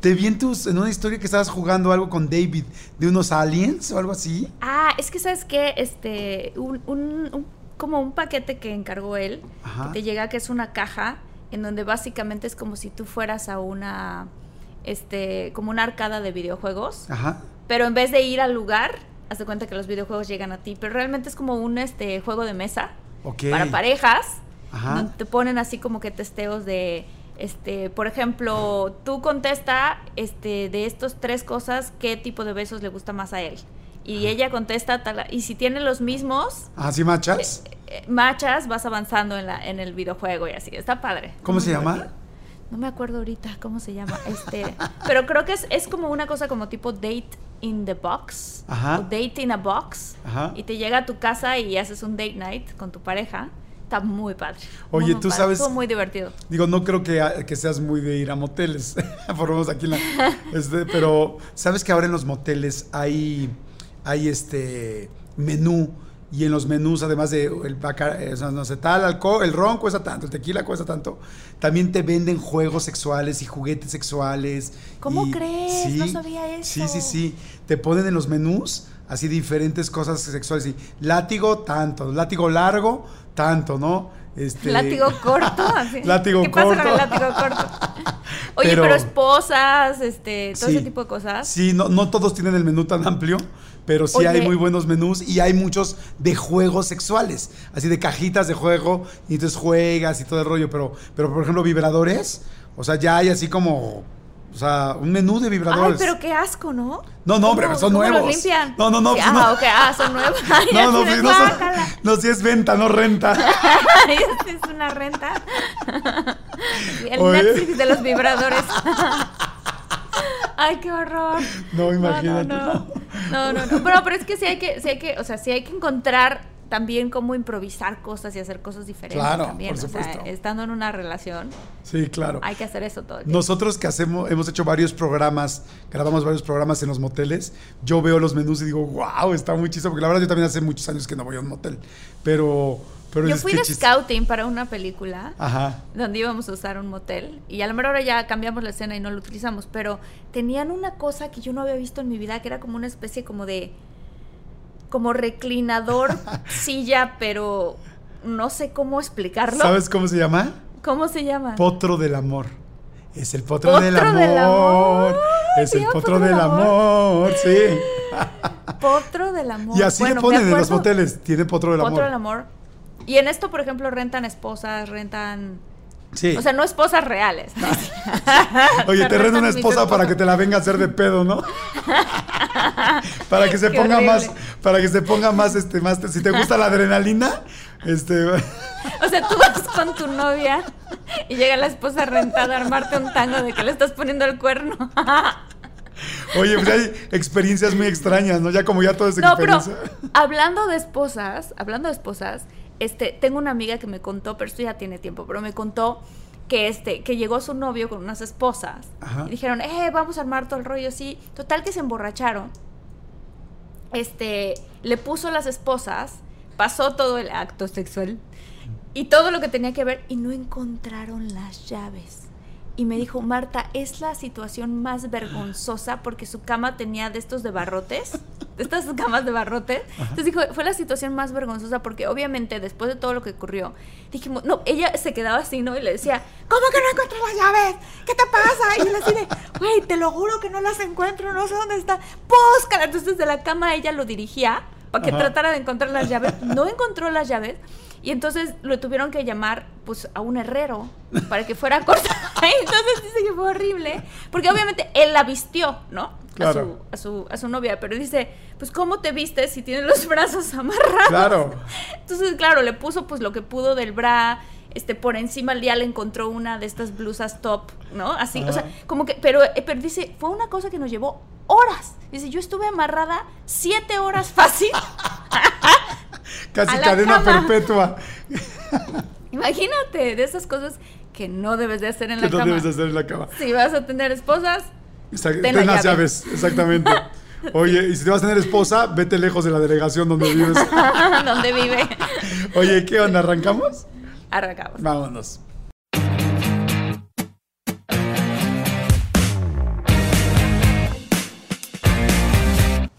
Te vi en, tus- en una historia que estabas jugando algo con David de unos aliens o algo así. Ah, es que sabes que este un, un- un- como un paquete que encargó él, Ajá. que te llega que es una caja en donde básicamente es como si tú fueras a una este como una arcada de videojuegos, Ajá. pero en vez de ir al lugar, haz de cuenta que los videojuegos llegan a ti, pero realmente es como un este juego de mesa para parejas, Ajá. donde te ponen así como que testeos de este, por ejemplo, tú contesta este de estos tres cosas qué tipo de besos le gusta más a él. Y ella contesta tal, y si tiene los mismos ¿Así machas? eh, machas, vas avanzando en la en el videojuego y así. Está padre. ¿Cómo se llama? divertido. No me acuerdo ahorita cómo se llama. Este, pero creo que es, es como una cosa como tipo date in the box Ajá. o date in a box Ajá. y te llega a tu casa y haces un date night con tu pareja. Está muy padre. Oye, Muy, muy tú padre. sabes- Estuvo muy divertido. Digo, no creo que, que seas muy de ir a moteles, por lo menos aquí en la... este, pero, ¿sabes que ahora en los moteles hay, hay este menú? Y en los menús, además de el eh, no sé, tal alcohol, el ron cuesta tanto, el tequila cuesta tanto, también te venden juegos sexuales y juguetes sexuales. ¿Cómo y- crees? No sabía eso. Sí, sí, sí. Te ponen en los menús así diferentes cosas sexuales. Y látigo, tanto. Látigo largo, tanto, ¿no? Este, Látigo corto. así. Látigo ¿Qué pasa con el corto. látigo corto? Oye, Pero- pero, esposas, este, todo Sí. ese tipo de cosas. Sí, no, no todos tienen el menú tan amplio, pero sí hay muy buenos menús y hay muchos de juegos sexuales, así de cajitas de juego, y entonces juegas y todo el rollo, pero, pero por ejemplo, vibradores, o sea, ya hay así como, o sea, un menú de Ay, vibradores. pero qué asco, ¿no? No, no, hombre, ¿Cómo- son cómo nuevos. los limpian? No, no, no, Sí, pues ah, no. ok, ah, son nuevos. Ay, No, no, pues, no, son- no, si es venta, no renta. Ay, es una renta. El Oye. Netflix de los vibradores. Ay, qué horror. No, imagínate. No, no, no. no, no, no. Pero, pero es que sí hay que, sí hay que, o sea, sí hay que encontrar también cómo improvisar cosas y hacer cosas diferentes Claro, también. por o sea, estando en una relación, Sí, claro. hay que hacer eso todo el tiempo. Nosotros que hacemos, hemos hecho varios programas, grabamos varios programas en los moteles, yo veo los menús y digo, wow, está muy chistoso, porque la verdad yo también hace muchos años que no voy a un motel, pero... pero Yo fui de scouting para una película. Ajá. donde íbamos a usar un motel y a lo mejor ahora ya cambiamos la escena y no lo utilizamos, pero tenían una cosa que yo no había visto en mi vida que era como una especie como de como reclinador silla, pero no sé cómo explicarlo. ¿Sabes cómo se llama? ¿Cómo se llama? Potro del amor. Es el potro, Potro del amor. del amor. Es el potro del amor, sí. Potro del amor. Y así Bueno, le ponen en los moteles, tiene potro del Potro amor. del amor. Y en esto, por ejemplo, rentan esposas, rentan Sí. o sea, no esposas reales. Oye, te renta una esposa para que te la venga a hacer de pedo, ¿no? para que se Qué ponga horrible. más, para que se ponga más, este, más, si te gusta la adrenalina, este, O sea, tú vas con tu novia y llega la esposa rentada a armarte un tango de que le estás poniendo el cuerno. oye, pues hay experiencias muy extrañas, ¿no? Ya como ya todo es No, pero experiencia. hablando de esposas, hablando de esposas, este, tengo una amiga que me contó, pero esto ya tiene tiempo, pero me contó que este, que llegó su novio con unas esposas Ajá. y dijeron, eh, vamos a armar todo el rollo así. Total que se emborracharon. Este, le puso las esposas, pasó todo el acto sexual y todo lo que tenía que ver y no encontraron las llaves. Y me dijo, Marta, es la situación más vergonzosa porque su cama tenía de estos de barrotes, de estas camas de barrote. Entonces dijo, fue la situación más vergonzosa porque obviamente después de todo lo que ocurrió, dijimos, no, ella se quedaba así, ¿no? Y le decía, ¿cómo que no encuentro las llaves? ¿Qué te pasa? Y él así de, güey, te lo juro que no las encuentro, no sé dónde está. Búscala. Entonces de la cama ella lo dirigía para que Ajá. tratara de encontrar las llaves. No encontró las llaves. Y entonces lo tuvieron que llamar pues a un herrero para que fuera a cortar. Entonces dice que fue horrible. Porque obviamente él la vistió, ¿no? Claro. A, su, a, su, a su novia. Pero dice, pues ¿cómo te vistes si tienes los brazos amarrados? Claro. Entonces, claro, le puso pues lo que pudo del bra. Este, por encima al día le encontró una de estas blusas top, ¿no? Así, o sea, como que, pero, eh, pero dice, fue una cosa que nos llevó horas. Dice, yo estuve amarrada siete horas fácil. Casi cadena cama. perpetua. Imagínate, de esas cosas que no debes de hacer en Que la no cama. debes de hacer en la cama. Si vas a tener esposas, Exact- Ten Ten, la las llave. llaves, exactamente. Oye, y si te vas a tener esposa, vete lejos de la delegación donde vives. donde vive. Oye, ¿qué onda? ¿Arrancamos? Arrancamos. Vámonos.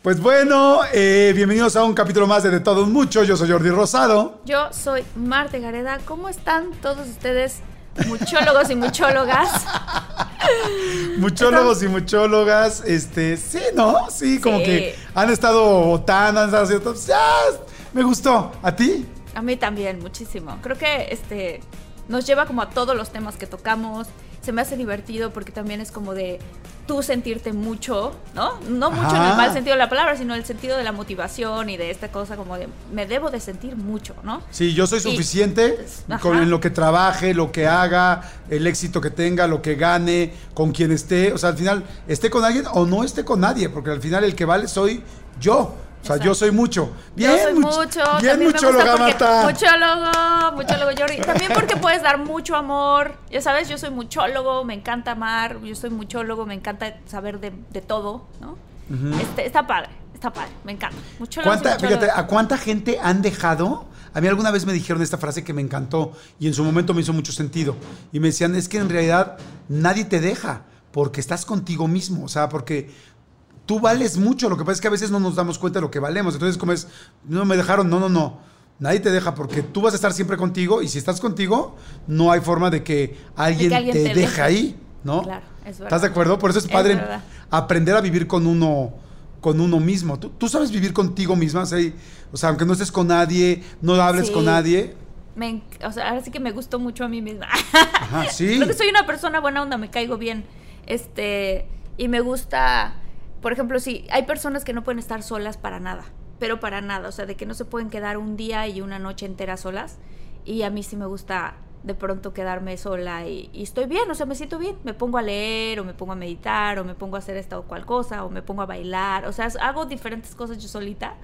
Pues bueno, eh, bienvenidos a un capítulo más de De Todos Muchos. Yo soy Jordi Rosado. Yo soy Marte Gareda. ¿Cómo están todos ustedes, muchólogos y muchólogas? Muchólogos y muchólogas, este, sí, ¿no? Sí, como Sí. que han estado votando, han estado haciendo. Ya, me gustó. ¿A ti? A mí también, muchísimo. Creo que este nos lleva como a todos los temas que tocamos. Se me hace divertido porque también es como de tú sentirte mucho, ¿no? No mucho en el mal sentido de la palabra, sino el sentido de la motivación y de esta cosa como de me debo de sentir mucho, ¿no? Sí, yo soy suficiente Ajá. con en lo que trabaje, lo que haga, el éxito que tenga, lo que gane, con quien esté. O sea, al final, esté con alguien o no esté con nadie, porque al final el que vale soy yo. O sea, yo soy mucho. Bien, Yo soy much- mucho, bien muchóloga, Marta. Muchólogo, muchólogo Jordi. También porque puedes dar mucho amor. Ya sabes, yo soy muchólogo, me encanta amar. Yo soy muchólogo, me encanta saber de, de todo, ¿no? Este, está padre, está padre, me encanta. Muchólogos y ¿Cuánta, fíjate. ¿a cuánta gente han dejado? A mí alguna vez me dijeron esta frase que me encantó y en su momento me hizo mucho sentido. Y me decían, es que en realidad nadie te deja porque estás contigo mismo. O sea, porque tú vales mucho. Lo que pasa es que a veces no nos damos cuenta de lo que valemos. Entonces, como es, no me dejaron, no, no, no. Nadie te deja porque tú vas a estar siempre contigo y si estás contigo, no hay forma de que alguien, alguien te, te deje ahí, ¿no? Claro, es verdad. ¿Estás de acuerdo? Por eso es padre aprender a vivir con uno con uno mismo. ¿Tú, tú sabes vivir contigo misma? Y- o sea, aunque no estés con nadie, no hables Sí. con nadie. Me enc- o sea, ahora sí que me gustó mucho a mí misma. Ajá, sí. Creo que soy una persona buena onda, me caigo bien. Este, y me gusta, por ejemplo, si hay personas que no pueden estar solas para nada, pero para nada, o sea, de que no se pueden quedar un día y una noche entera solas. Y a mí sí me gusta de pronto quedarme sola y, y estoy bien, o sea, me siento bien. Me pongo a leer o me pongo a meditar o me pongo a hacer esta o cual cosa o me pongo a bailar, o sea, hago diferentes cosas yo solita,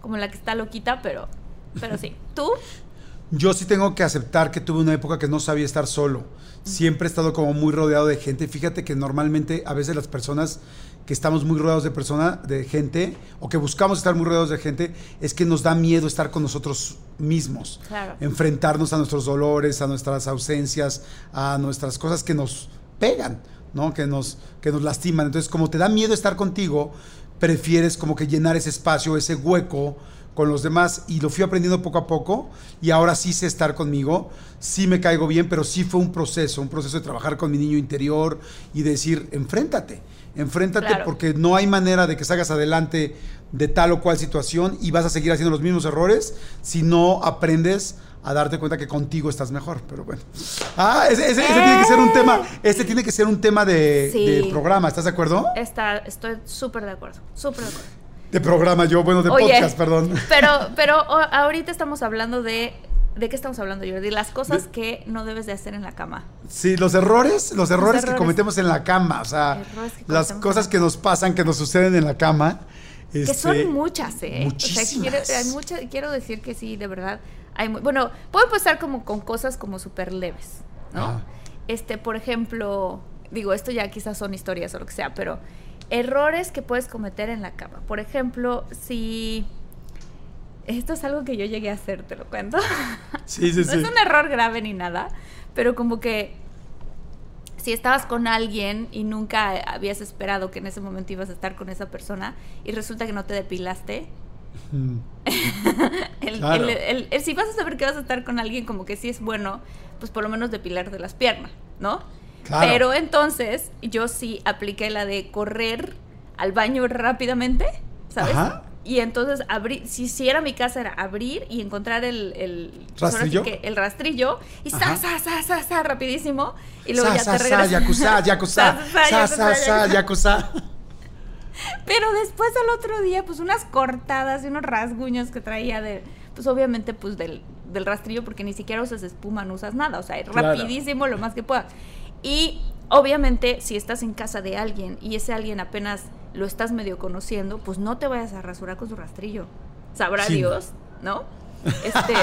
como la que está loquita, pero, pero sí. ¿Tú? Yo sí tengo que aceptar que tuve una época que no sabía estar solo. Siempre he estado como muy rodeado de gente. Fíjate que normalmente a veces las personas que estamos muy rodeados de personas, de gente, o que buscamos estar muy rodeados de gente, es que nos da miedo estar con nosotros mismos. Claro. Enfrentarnos a nuestros dolores, a nuestras ausencias, a nuestras cosas que nos pegan, ¿no? Que nos, que nos lastiman. Entonces, como te da miedo estar contigo, prefieres como que llenar ese espacio, ese hueco con los demás y lo fui aprendiendo poco a poco y ahora sí sé estar conmigo, sí me caigo bien, pero sí fue un proceso, un proceso de trabajar con mi niño interior y decir, enfréntate, enfréntate Claro. porque no hay manera de que salgas adelante de tal o cual situación y vas a seguir haciendo los mismos errores si no aprendes a darte cuenta que contigo estás mejor, pero bueno. Ah, ese, ese- ese tiene que ser un tema, este tiene que ser un tema de, Sí. de programa, ¿estás de acuerdo? Está, estoy súper de acuerdo, súper de acuerdo. De programa yo, bueno, de Oye, podcast, perdón. Pero, pero ahorita estamos hablando de. ¿De qué estamos hablando, Jordi? Las cosas De- que no debes de hacer en la cama. Sí, los errores, los errores que errores. cometemos en la cama, o sea, las cosas que nos pasan, que nos suceden en la cama. Que este, son muchas, ¿eh? muchísimas. O sea, quiero, hay muchas- quiero decir que sí, de verdad. Hay bueno, puedo empezar como con cosas como súper leves, ¿no? Este, por ejemplo, digo, esto ya quizás son historias o lo que sea, pero errores que puedes cometer en la cama. Por ejemplo, si... Esto es algo que yo llegué a hacer, te lo cuento. Sí, sí, no sí. es un error grave ni nada, pero como que si estabas con alguien y nunca habías esperado que en ese momento ibas a estar con esa persona y resulta que no te depilaste, el- Claro. el- el- el- si vas a saber que vas a estar con alguien como que sí es bueno, pues por lo menos depilarte las piernas, ¿no? Claro. Pero entonces yo sí apliqué la de correr al baño rápidamente, ¿sabes? Ajá. Y entonces abrir, si, si era mi casa era abrir y encontrar el, el pues ¿Rastrillo? que el rastrillo y sa, sa, sa, sa, sa, rapidísimo y luego Sa, ya sa, te sa, regresas. yakuza, yakuza. Sa, sa, Sa, yakuza, sa, sa. Pero después al otro día, pues unas cortadas y unos rasguños que traía de, pues obviamente pues del, del rastrillo porque ni siquiera usas espuma, no usas nada, o sea, Claro. rapidísimo lo más que puedas. Y obviamente si estás en casa de alguien y ese alguien apenas lo estás medio conociendo, pues no te vayas a rasurar con su rastrillo. Sabrá Sí. Dios, ¿no? Este.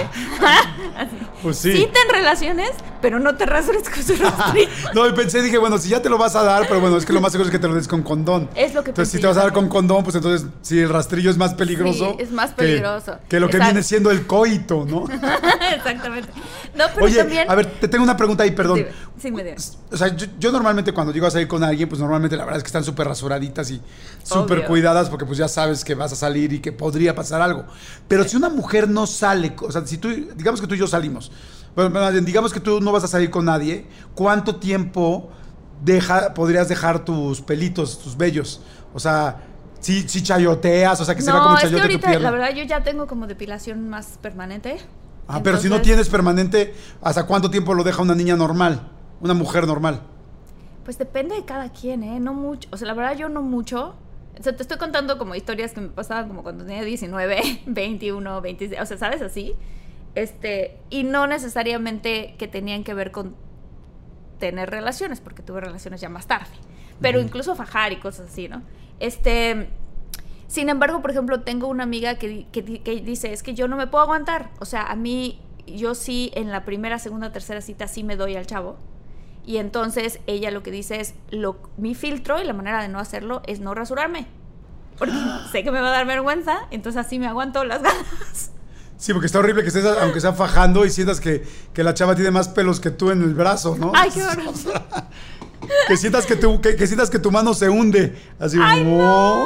Pues sí. Sí ten relaciones, pero no te rasures con su rastrillo. No, y pensé, dije, bueno, si ya te lo vas a dar, pero bueno, es que lo más seguro es que te lo des con condón. Es lo que Entonces, pensé si te vas a dar con condón, pues entonces, si el rastrillo es más peligroso. Sí, es más peligroso. Que, lo que Exacto. viene siendo el coito, ¿no? Exactamente. No, pero Oye, también. a ver, te tengo una pregunta ahí, perdón. Dime, sí, me dio. O sea, yo, yo normalmente cuando llego a salir con alguien, pues normalmente la verdad es que están súper rasuraditas y súper cuidadas porque pues ya sabes que vas a salir y que podría pasar algo. Pero si una mujer no sale, o sea, si tú, digamos que tú y yo salimos, bueno, digamos que tú no vas a salir con nadie, ¿cuánto tiempo deja, podrías dejar tus pelitos, tus vellos? O sea, si, si chayoteas, o sea, que se vea como no, es que chayote tu ahorita, pierna. la verdad, yo ya tengo como depilación más permanente. ah, pero si no tienes permanente, ¿hasta cuánto tiempo lo deja una niña normal? Una mujer normal. Pues depende de cada quien, ¿eh? No mucho. O sea, la verdad, yo no mucho. O sea, te estoy contando como historias que me pasaban como cuando tenía 19, 21, 26. O sea, ¿sabes? Así. Este. Y no necesariamente que tenían que ver con tener relaciones, porque tuve relaciones ya más tarde. Pero incluso fajar y cosas así, ¿no? Este. Sin embargo, por ejemplo, tengo una amiga que, que que dice, es que yo no me puedo aguantar. O sea, a mí, yo sí en la primera, segunda, tercera cita sí me doy al chavo. Y entonces ella lo que dice es, lo, mi filtro y la manera de no hacerlo es no rasurarme. Porque sé que me va a dar vergüenza, entonces así me aguanto las ganas. Sí, porque está horrible que estés, aunque sea fajando, y sientas que, que la chava tiene más pelos que tú en el brazo, ¿no? Ay, qué horror. Que sientas que tu, que, que sientas que tu mano se hunde. Así, Ay, no, no,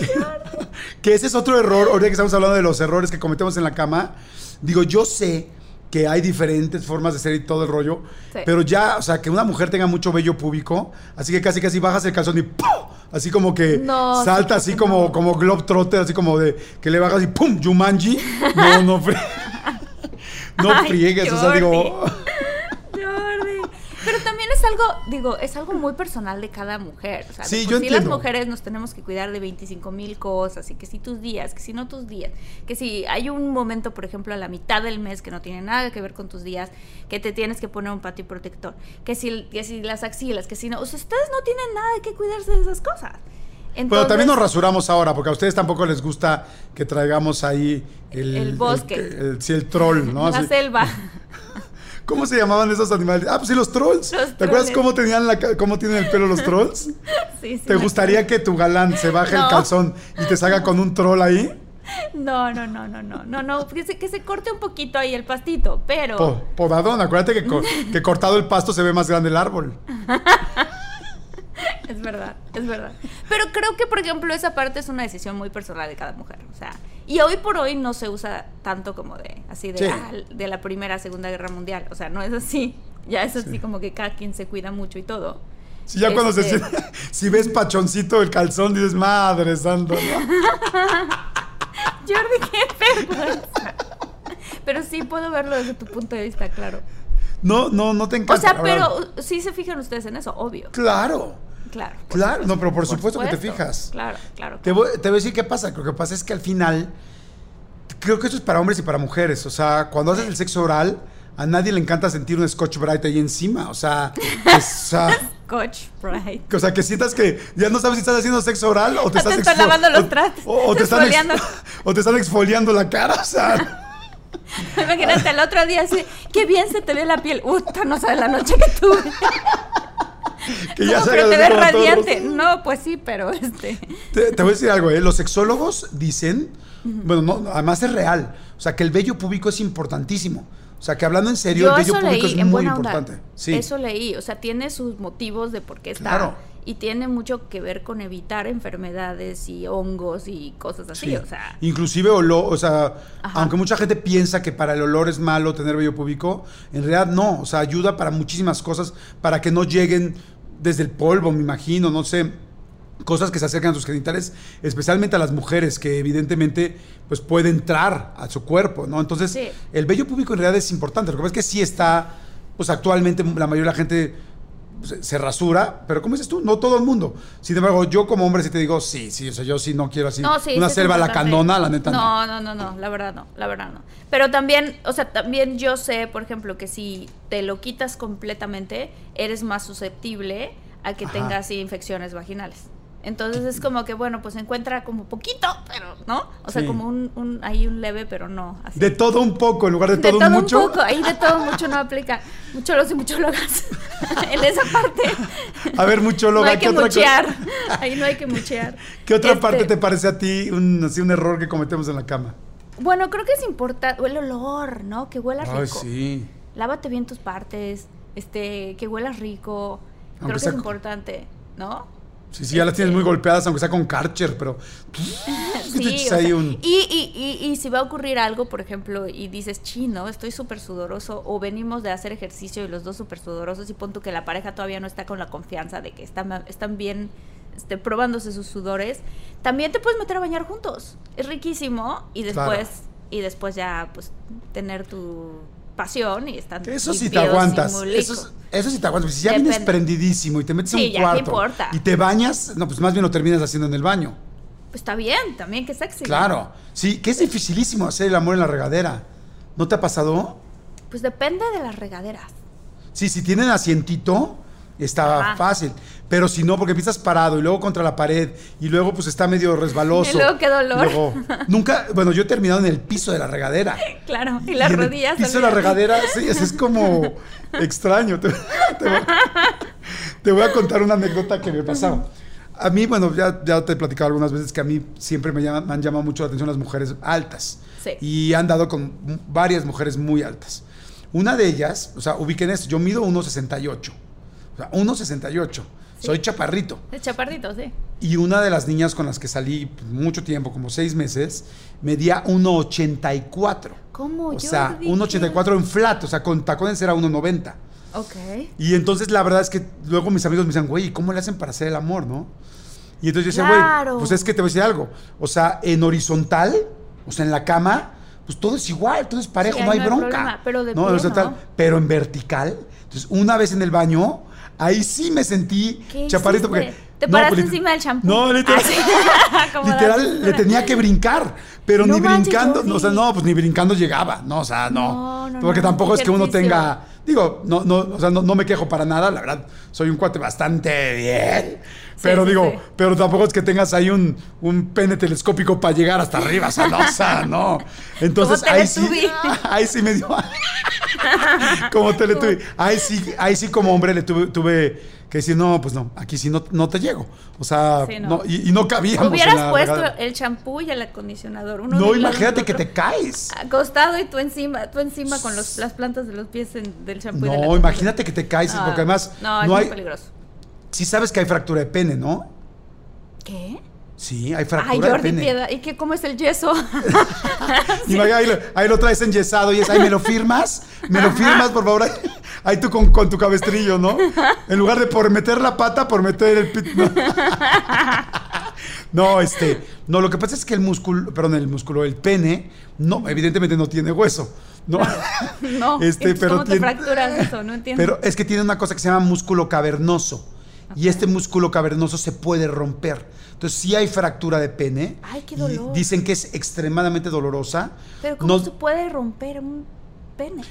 Jordi. Que ese es otro error, ahorita que estamos hablando de los errores que cometemos en la cama. Digo, yo sé que hay diferentes formas de ser y todo el rollo, Sí. pero ya, o sea, que una mujer tenga mucho vello púbico, así que casi casi bajas el calzón y ¡pum! Así como que No, salta sí, así como, no. como Globetrotter, así como de que le bajas y ¡pum! Jumanji. No, no frie- No Ay, friegues, o sea, digo... Jordi. Pero también es algo, digo, es algo muy personal de cada mujer. O sea, de Sí, por yo sí entiendo. las mujeres nos tenemos que cuidar de 25 mil cosas y que si tus días, que si no tus días, que si hay un momento, por ejemplo, a la mitad del mes que no tiene nada que ver con tus días, que te tienes que poner un patio protector, que si, que si las axilas, que si no, o sea, ustedes no tienen nada de que cuidarse de esas cosas. Pero también nos rasuramos ahora, porque a ustedes tampoco les gusta que traigamos ahí el... El bosque. el- el- troll, ¿no? la Así- selva. ¿Cómo se llamaban esos animales? Ah, pues sí, los trolls. Los ¿Te acuerdas cómo tenían la, cómo tienen el pelo los trolls? Sí, sí, ¿Te gustaría que tu galán se baje el calzón y te salga con un troll ahí? No, no, no, no, no, no, no, que se, que se corte un poquito ahí el pastito, pero... Po- podadón, acuérdate que, co- que cortado el pasto se ve más grande el árbol. Es verdad, es verdad. Pero creo que, por ejemplo, esa parte es una decisión muy personal de cada mujer. O sea, y hoy por hoy no se usa tanto como de, así de, Sí. ah, de la Primera, Segunda Guerra Mundial. O sea, no es así. Ya es así como que cada quien se cuida mucho y todo. Si ya cuando se Este- siente- si ves pachoncito el calzón, dices, madre santa, ¿no? Jordi, qué vergüenza. Pero sí puedo verlo desde tu punto de vista, claro. No, no, no te O encanta. sea, la verdad. pero sí se fijan ustedes en eso, obvio. Claro, Claro. claro. No, pero por supuesto que te fijas. Claro, claro. Te voy, te voy a decir qué pasa. Lo que pasa es que al final, creo que esto es para hombres y para mujeres. O sea, cuando haces el sexo oral, a nadie le encanta sentir un Scotch Bright ahí encima. O sea, o sea, Coach, right. o sea, que sientas que ya no sabes si estás haciendo sexo oral o te O te estás, están exfo- lavando los o- trastes, O, o te están o te están exfoliando la cara. O sea, Imagínate el otro día así, qué bien se te ve la piel. Uta, no sabes la noche que tuve. que ya se pero te ves todos radiante. No, pues sí, pero este. Te, te voy a decir algo, ¿eh? Los sexólogos dicen, bueno, no, además es real, o sea, que el vello público es importantísimo. O sea, que hablando en serio, Yo el vello eso púbico leí, es muy importante. Sí. Eso leí, o sea, tiene sus motivos de por qué está. Claro. Y tiene mucho que ver con evitar enfermedades y hongos y cosas así, Sí. o sea. Inclusive olor, o sea, Ajá. aunque mucha gente piensa que para el olor es malo tener vello púbico, en realidad no, o sea, ayuda para muchísimas cosas, para que no lleguen desde el polvo, me imagino, no sé, cosas que se acercan a sus genitales, especialmente a las mujeres, que evidentemente pues puede entrar a su cuerpo, ¿no? Entonces, Sí. el vello púbico en realidad es importante, lo que pasa es que sí está, pues actualmente la mayoría de la gente se, se rasura, pero como dices tú, no todo el mundo. Sin embargo, yo como hombre sí te digo, sí, sí, o sea, yo sí no quiero así No, sí, una selva a la canona, la neta no. No, no, no, no, la verdad no, la verdad no. Pero también, o sea, también yo sé, por ejemplo, que si te lo quitas completamente, eres más susceptible a que Ajá. tengas infecciones vaginales. Entonces es como que, bueno, pues encuentra como poquito, pero, ¿no? O sea, Sí. como un, un, hay un leve, pero no. Así. De todo un poco, en lugar de, De todo, todo un un mucho. poco, ahí de todo mucho no aplica. Mucho los y muchólogas. en esa parte. A ver, muchóloga, no hay ¿qué que otra cosa- muchear. Ahí no hay que muchear. ¿Qué otra Este, parte te parece a ti un, así, un error que cometemos en la cama? Bueno, creo que es importante. El olor, ¿no? Que huela rico. Ay, sí. Lávate bien tus partes. Este, que huelas rico. Aunque creo que sea es importante, ¿no? Sí, sí, ya las tienes muy golpeadas, aunque sea con Karcher, pero. Sí, o ahí sea, un- y, y, y, y si va a ocurrir algo, por ejemplo, y dices, chino, estoy súper sudoroso, o venimos de hacer ejercicio y los dos súper sudorosos, y pon tú que la pareja todavía no está con la confianza de que están, están bien este, probándose sus sudores, también te puedes meter a bañar juntos. Es riquísimo, y Claro. después, y después ya, pues, tener tu pasión y estar Eso sí te aguantas. Eso, rico. es- eso sí te aguantas. Si ya vienes Depende. prendidísimo y te metes Sí, un ya, ¿qué cuarto importa? y te bañas, no, pues más bien lo terminas haciendo en el baño. Pues está bien, también, que sexy. Claro. Sí, que es dificilísimo hacer el amor en la regadera. ¿No te ha pasado? Pues depende de las regaderas. Sí, si tienen asientito, está Ajá. fácil. Pero si no, porque empiezas parado y luego contra la pared y luego pues está medio resbaloso. Y luego, qué dolor. Y luego- nunca, bueno, yo he terminado en el piso de la regadera. Claro, y las en el rodillas. piso de la regadera, sí, es, es como extraño. Te, te voy, te voy a contar una anécdota que me pasaba. A mí, bueno, ya, ya te he platicado algunas veces que a mí siempre me, llama- me han llamado mucho la atención las mujeres altas. Sí. Y han dado con varias mujeres muy altas. Una de ellas, o sea, ubiquen esto, yo mido 1,68. O sea, 1,68. Soy chaparrito. De chaparrito, sí. Y una de las niñas con las que salí pues, mucho tiempo, como seis meses, medía 1,84. ¿Cómo? O Yo sea, dije- 1,84 en flat, o sea, con tacones era 1,90. Ok. Y entonces la verdad es que luego mis amigos me decían, güey, ¿cómo le hacen para hacer el amor, no? Y entonces yo decía, güey, Claro. pues es que te voy a decir algo. O sea, en horizontal, o sea, en la cama, pues todo es igual, todo es parejo, Sí, no hay no bronca. problema, pero de no, pie, horizontal, ¿no? pero en vertical. Entonces, una vez en el baño, ahí sí me sentí ¿Qué chaparrito porque? ¿Te paraste pues, encima del champú? No, literal. Ah, literal le tenía que brincar, pero No ni manches, brincando, no, o sea, no, pues ni brincando llegaba, no, o sea, no. No, no, porque tampoco es que uno tenga Digo, no, no, o sea, no, no me quejo para nada, la verdad, soy un cuate bastante bien. Pero sí, digo, sí. pero tampoco es que tengas ahí un, un pene telescópico para llegar hasta arriba, sea, no. Entonces, ahí sí, ahí sí me dio. como Teletubby. Ahí sí, ahí sí como hombre le tuve, tuve que decir, no, pues no, aquí sí no, no te llego. O sea, Sí, no. no. y, y no cabíamos. en Hubieras la puesto el champú y el acondicionador. Uno No, imagínate que te caes. Acostado y tú encima, tú encima con los, las plantas de los pies en- del champú. y No, imagínate que te caes, Ah, porque además No, es muy peligroso. Sí sabes que hay fractura de pene, ¿no? ¿Qué? Sí, hay fractura Ay, de Jordi pene. Piedra. ¿Y qué, cómo es el yeso? Imagínate, ahí, lo, ahí lo traes enyesado y es, ahí me lo firmas, me lo firmas, por favor. Ahí, ahí tú con, con tu cabestrillo, ¿no? En lugar de por meter la pata, por meter el pit. No. No, este, no, lo que pasa es que el músculo, perdón, el músculo, el pene, no, evidentemente no tiene hueso, ¿no? no. Este, pero ¿Cómo te tiene- fracturas eso? No entiendo. Pero es que tiene una cosa que se llama músculo cavernoso. Y este músculo cavernoso se puede romper. Entonces, sí hay fractura de pene. Ay, qué y dolor. dicen que es extremadamente dolorosa. Pero ¿cómo no, se puede romper un pene?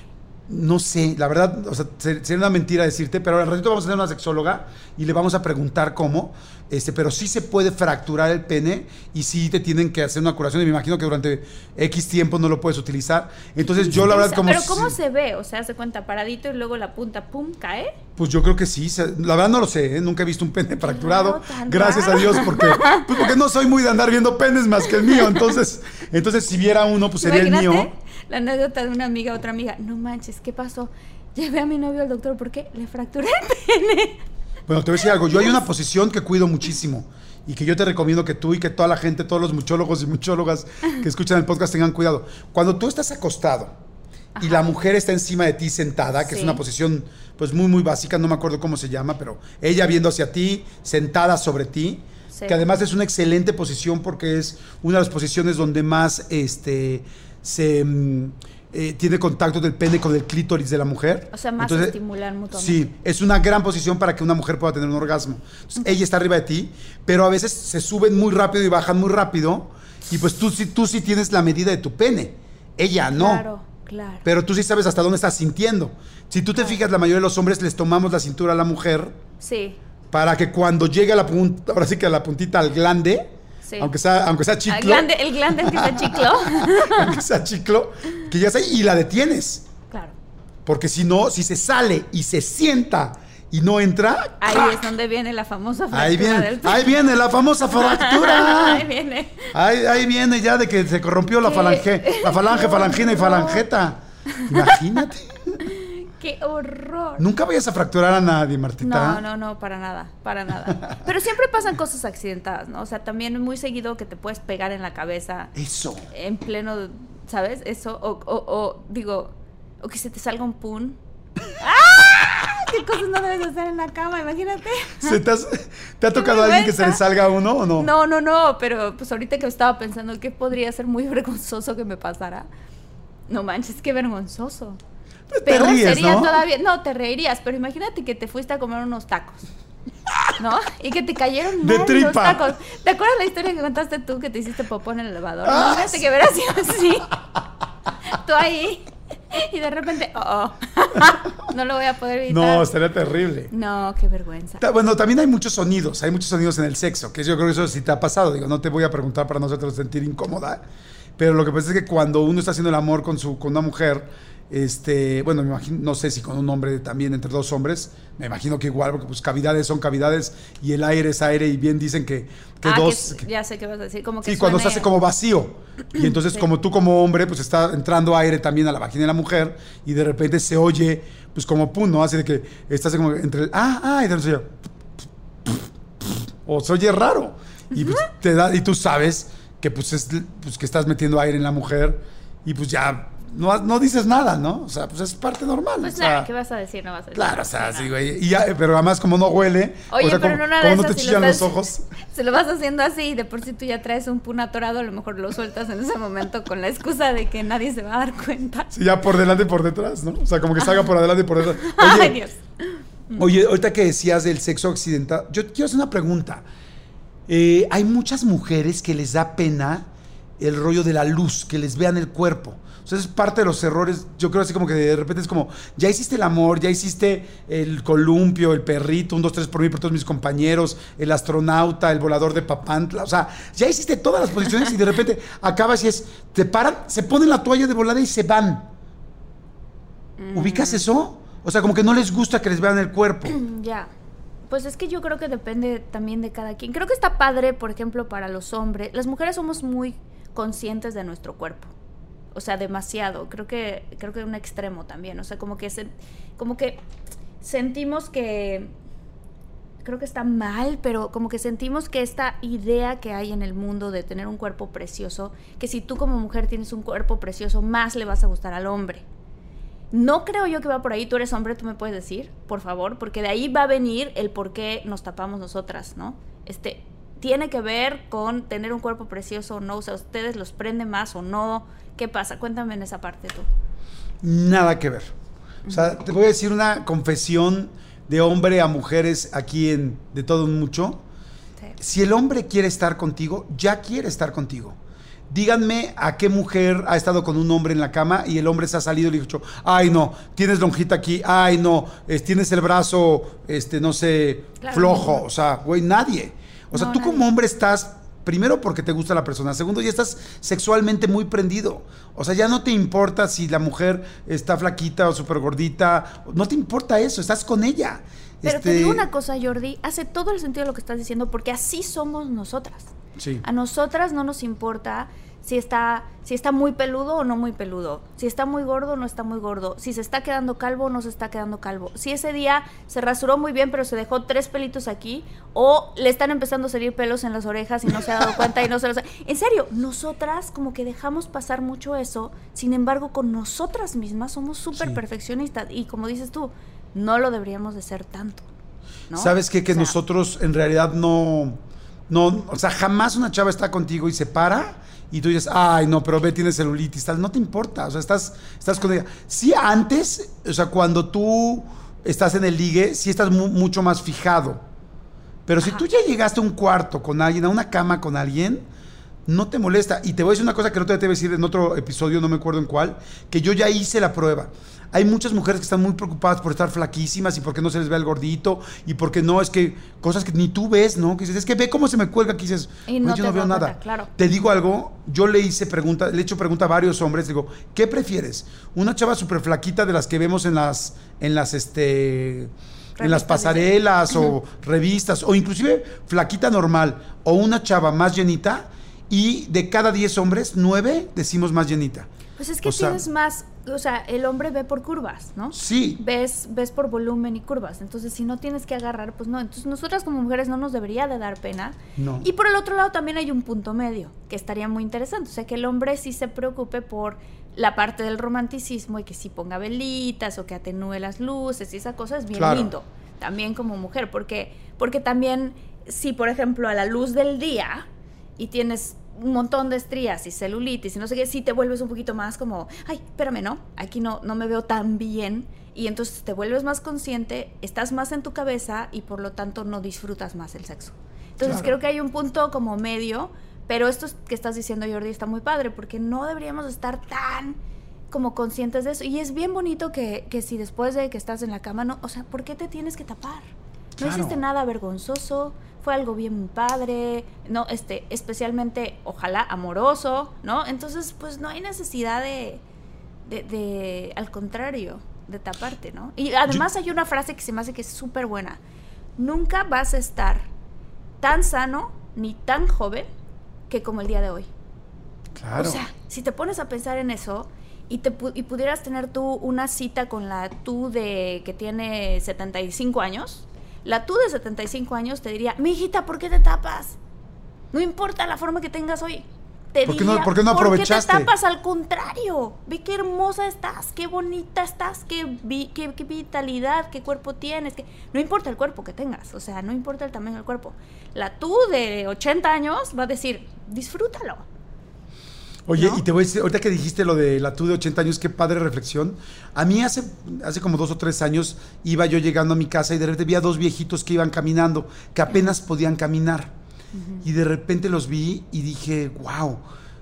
No sé, la verdad, o sea, ser- sería una mentira decirte, pero al ratito vamos a tener una sexóloga y le vamos a preguntar cómo. Este, pero sí se puede fracturar el pene y sí te tienen que hacer una curación. Y me imagino que durante X tiempo no lo puedes utilizar. Entonces, yo la verdad, como. Pero ¿cómo se ve? O sea, se cuenta paradito y luego la punta, pum, cae. Pues yo creo que sí. La verdad no lo sé, ¿eh? nunca he visto un pene fracturado. Gracias a. Dios, porque, pues porque no soy muy de andar viendo penes más que el mío. Entonces, entonces si viera uno, pues sería el mío. La anécdota de una amiga, otra amiga. No manches, ¿qué pasó? Llevé a mi novio al doctor porque le fracturé el pene. Bueno, te voy a decir algo. Yo hay una posición que cuido muchísimo y que yo te recomiendo que tú y que toda la gente, todos los muchólogos y muchólogas que escuchan el podcast tengan cuidado. Cuando tú estás acostado y la mujer está encima de ti sentada, que es una posición pues muy muy básica, no me acuerdo cómo se llama, pero ella viendo hacia ti, sentada sobre ti, Sí. que además es una excelente posición porque es una de las posiciones donde más este se mm, eh, tiene contacto del pene con el clítoris de la mujer. O sea, más Entonces, estimular mutuamente. Sí, es una gran posición para que una mujer pueda tener un orgasmo. Entonces, ella está arriba de ti, pero a veces se suben muy rápido y bajan muy rápido. Y pues tú, sí- tú sí tienes la medida de tu pene. Ella no. Claro, claro. Pero tú sí sabes hasta dónde estás sintiendo. Si tú te fijas, la mayoría de los hombres les tomamos la cintura a la mujer Sí. para que cuando llegue a la punta, ahora sí que a la puntita al glande, Sí. aunque sea, aunque sea El chiclo, glande, el glande que se chiclo. aunque sea chiclo, que ya sea, y la detienes. claro. Porque si no, si se sale y se sienta y no entra, Ahí ¡crack! es donde viene la famosa fractura Ahí viene, del ahí viene la famosa fractura. Ahí viene. Ahí, ahí viene ya de que se corrompió la falange, la falange, falangina y falangeta. Imagínate. ¡Qué horror! Nunca vayas a fracturar a nadie, Martita. No, no, no, para nada, para nada. Pero siempre pasan cosas accidentadas, ¿no? O sea, también muy seguido que te puedes pegar en la cabeza Eso. en pleno, ¿sabes? Eso, o, o, o, digo, o que se te salga un pun. ¡Ah! ¿Qué cosas no debes hacer en la cama? Imagínate. ¿Se te, has- te ha tocado a alguien que se le salga uno o no? No, no, no, pero pues ahorita que estaba pensando que podría ser muy vergonzoso que me pasara. No manches, qué vergonzoso. Pues te Peor ríes, sería ¿no? todavía. No, te reirías, pero imagínate que te fuiste a comer unos tacos. ¿No? Y que te cayeron mal los tacos. ¿Te acuerdas la historia que contaste tú que te hiciste popó en el elevador? Ah, Imagínate sí. que sido así. Tú ahí. Y de repente, oh, oh. no lo voy a poder evitar. No, estaría terrible. No, qué vergüenza. Bueno, también hay muchos sonidos, hay muchos sonidos en el sexo, que yo creo que eso sí te ha pasado. Digo, no te voy a preguntar para nosotros sentir incómoda, pero lo que pasa es que cuando uno está haciendo el amor con, su, con una mujer, este, bueno, me imagino, no sé si con un hombre también, entre dos hombres, me imagino que igual, porque pues cavidades son cavidades y el aire es aire y bien dicen que, que ah, dos... que- ya sé qué vas a decir. Como que Sí, cuando se hace como vacío. Y entonces, Sí. como tú como hombre, pues está entrando aire también a la vagina de la mujer y de repente se oye, pues como pum, ¿no? Así de que estás como entre el, ah, ah, y de repente o se oye raro. Y pues te da, y tú sabes que pues es, pues que estás metiendo aire en la mujer y pues ya no, no dices nada, ¿no? O sea, pues es parte normal. Pues o sea, nada, ¿qué vas a decir? No vas a decir. Claro, o sea, sí, güey. Y ya, pero además como no huele, Oye, o sea, pero como, no como te si lo chillan los ojos. Si lo vas haciendo así y de por sí tú ya traes un pun atorado, a lo mejor lo sueltas en ese momento con la excusa de que nadie se va a dar cuenta. Sí, ya por delante y por detrás, ¿no? O sea, como que salga por adelante y por detrás. Ay, Oye, Dios. oye, ahorita que decías del sexo accidental, yo quiero hacer una pregunta. Eh, hay muchas mujeres que les da pena el rollo de la luz, que les vean el cuerpo. Sea, es parte de los errores. Yo creo así como que de repente es como, ya hiciste el amor, ya hiciste el columpio, el perrito, un, dos, tres por mí, por todos mis compañeros, el astronauta, el volador de Papantla. O sea, ya hiciste todas las posiciones y de repente acabas y es, te paran, se ponen la toalla de volada y se van. ¿Ubicas eso? O sea, como que no les gusta que les vean el cuerpo. Ya. Pues es que yo creo que depende también de cada quien. Creo que está padre, por ejemplo, para los hombres. Las mujeres somos muy conscientes de nuestro cuerpo. O sea, demasiado. Creo que creo que un extremo también. O sea, como que se, como que sentimos que creo que está mal, pero como que sentimos que esta idea que hay en el mundo de tener un cuerpo precioso, que si tú como mujer tienes un cuerpo precioso, más le vas a gustar al hombre. No creo yo que va por ahí. Tú eres hombre, tú me puedes decir, por favor, porque de ahí va a venir el por qué nos tapamos nosotras, ¿no? Este tiene que ver con tener un cuerpo precioso o no. O sea, ustedes los prende más o no. ¿Qué pasa? Cuéntame en esa parte tú. Nada que ver. O sea, te voy a decir una confesión de hombre a mujeres aquí en De Todo Mucho. Si el hombre quiere estar contigo, ya quiere estar contigo. Díganme a qué mujer ha estado con un hombre en la cama y el hombre se ha salido y le ha dicho, ay no, tienes lonjita aquí, ay no, es- tienes el brazo, este, no sé, Claro. flojo. O sea, güey, nadie. O sea, No, tú nadie. como hombre estás, primero porque te gusta la persona, segundo ya estás sexualmente muy prendido. O sea, ya no te importa si la mujer está flaquita o súper gordita, no te importa eso, estás con ella. Pero Este, te digo una cosa, Jordi, hace todo el sentido lo que estás diciendo porque así somos nosotras. Sí. A nosotras no nos importa si está, si está muy peludo o no muy peludo, si está muy gordo o no está muy gordo, si se está quedando calvo o no se está quedando calvo, si ese día se rasuró muy bien pero se dejó tres pelitos aquí o le están empezando a salir pelos en las orejas y no se ha dado cuenta y no se los... En serio, nosotras como que dejamos pasar mucho eso, sin embargo con nosotras mismas somos súper perfeccionistas. Y como dices tú, no lo deberíamos de ser tanto. ¿Sabes qué? Que nosotros en realidad no, no, o sea, jamás una chava está contigo y se para y tú dices, ay, no, pero ve, tienes celulitis, tal, no te importa, o sea, estás, estás con ella. Sí, antes, o sea, cuando tú estás en el ligue, sí estás mucho más fijado. Pero si tú ya llegaste a un cuarto con alguien, a una cama con alguien, no te molesta. Y te voy a decir una cosa que no te voy a decir en otro episodio, no me acuerdo en cuál, que yo ya hice la prueba. Hay muchas mujeres que están muy preocupadas por estar flaquísimas y porque no se les ve el gordito y porque no, es que cosas que ni tú ves, ¿no? Que dices, es que ve cómo se me cuelga, que dices, no yo no veo nada. claro. Te digo algo, yo le hice pregunta, le he hecho pregunta a varios hombres, digo, ¿qué prefieres? ¿Una chava súper flaquita de las que vemos en las, en las, este en las pasarelas o revistas, o inclusive flaquita normal, o una chava más llenita, y de cada 10 hombres, 9 decimos más llenita. Pues es que tienes más, o sea, el hombre ve por curvas, ¿no? Sí. Ves, ves por volumen y curvas. Entonces, si no tienes que agarrar, pues no. Entonces, nosotras como mujeres no nos debería de dar pena. No. Y por el otro lado también hay un punto medio, que estaría muy interesante. O sea, que el hombre sí se preocupe por la parte del romanticismo y que sí ponga velitas o que atenúe las luces y esa cosa es bien lindo. También como mujer, porque, porque también si, por ejemplo, a la luz del día y tienes un montón de estrías y celulitis y no sé qué, si te vuelves un poquito más como, ay, espérame, ¿no? Aquí no, no me veo tan bien. Y entonces te vuelves más consciente, estás más en tu cabeza y por lo tanto no disfrutas más el sexo. Entonces creo que hay un punto como medio, pero esto que estás diciendo Jordi está muy padre porque no deberíamos estar tan como conscientes de eso. Y es bien bonito que, que si después de que estás en la cama, no, o sea, ¿por qué te tienes que tapar? No hiciste nada vergonzoso, fue algo bien padre, ¿no? Este, especialmente, ojalá, amoroso, ¿no? Entonces, pues no hay necesidad de, de, al contrario, de taparte, ¿no? Y además hay una frase que se me hace que es súper buena. Nunca vas a estar tan sano ni tan joven que como el día de hoy. Claro. O sea, si te pones a pensar en eso y, te, y pudieras tener tú una cita con la tú de que tiene 75 años, la tú de 75 años te diría, mi hijita, ¿por qué te tapas? No importa la forma que tengas hoy. Te ¿Por, qué no, ¿Por qué no aprovechaste? ¿Por qué te tapas? Al contrario. Ve qué hermosa estás, qué bonita estás, qué, qué, qué, vitalidad, qué cuerpo tienes. Que... No importa el cuerpo que tengas, o sea, no importa el tamaño del cuerpo. La tú de 80 años va a decir, disfrútalo. Oye, y te voy a decir, ahorita que dijiste lo de la tú de 80 años, qué padre reflexión. A mí hace, hace como dos o tres años iba yo llegando a mi casa y de repente vi a dos viejitos que iban caminando, que apenas podían caminar. Y de repente los vi y dije, wow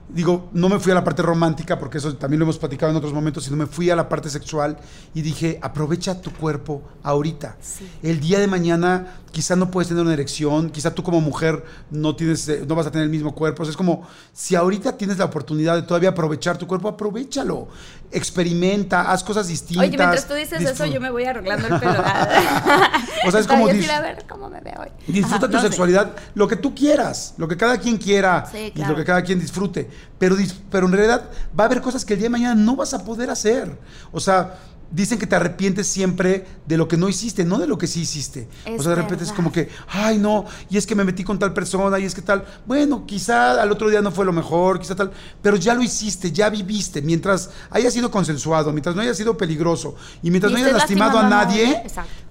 digo, no me fui a la parte romántica, porque eso también lo hemos platicado en otros momentos, sino me fui a la parte sexual y dije, aprovecha tu cuerpo ahorita. El día de mañana quizá no puedes tener una erección, quizá tú como mujer no, tienes, eh, no vas a tener el mismo cuerpo. es como, si ahorita tienes la oportunidad de todavía aprovechar tu cuerpo, aprovechalo. Experimenta, haz cosas distintas. Oye, mientras tú dices eso, yo me voy arreglando el pelo. o sea, es como... a ver cómo me veo hoy. Disfruta tu sexualidad, lo que tú quieras, lo que cada quien quiera y lo que cada quien disfrute pero, pero en realidad va a haber cosas que el día de mañana no vas a poder hacer. O sea, dicen que te arrepientes siempre de lo que no hiciste, no de lo que sí hiciste. o sea, de repente es como que, ay, no, y es que me metí con tal persona, y es que tal. Bueno, quizá al otro día no fue lo mejor, quizá tal, pero ya lo hiciste, ya viviste. Mientras haya sido consensuado, mientras no haya sido peligroso, y mientras no hayas lastimado a nadie,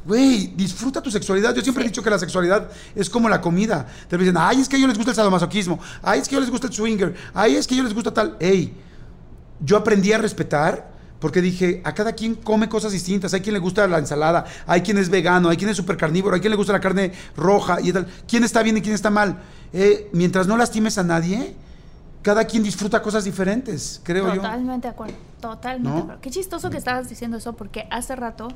güey, disfruta tu sexualidad. Yo siempre he dicho que la sexualidad es como la comida. Te dicen, ay, es que a ellos les gusta el sadomasoquismo, ay, es que a ellos les gusta el swinger, ay, es que a ellos les gusta tal. Ey, yo aprendí a respetar porque dije, a cada quien come cosas distintas. Hay quien le gusta la ensalada, hay quien es vegano, hay quien es súper carnívoro, hay quien le gusta la carne roja y tal. ¿Quién está bien y quién está mal? Eh, mientras no lastimes a nadie, cada quien disfruta cosas diferentes, creo yo. Totalmente de acuerdo, totalmente de acuerdo. Qué chistoso que estabas diciendo eso, porque hace rato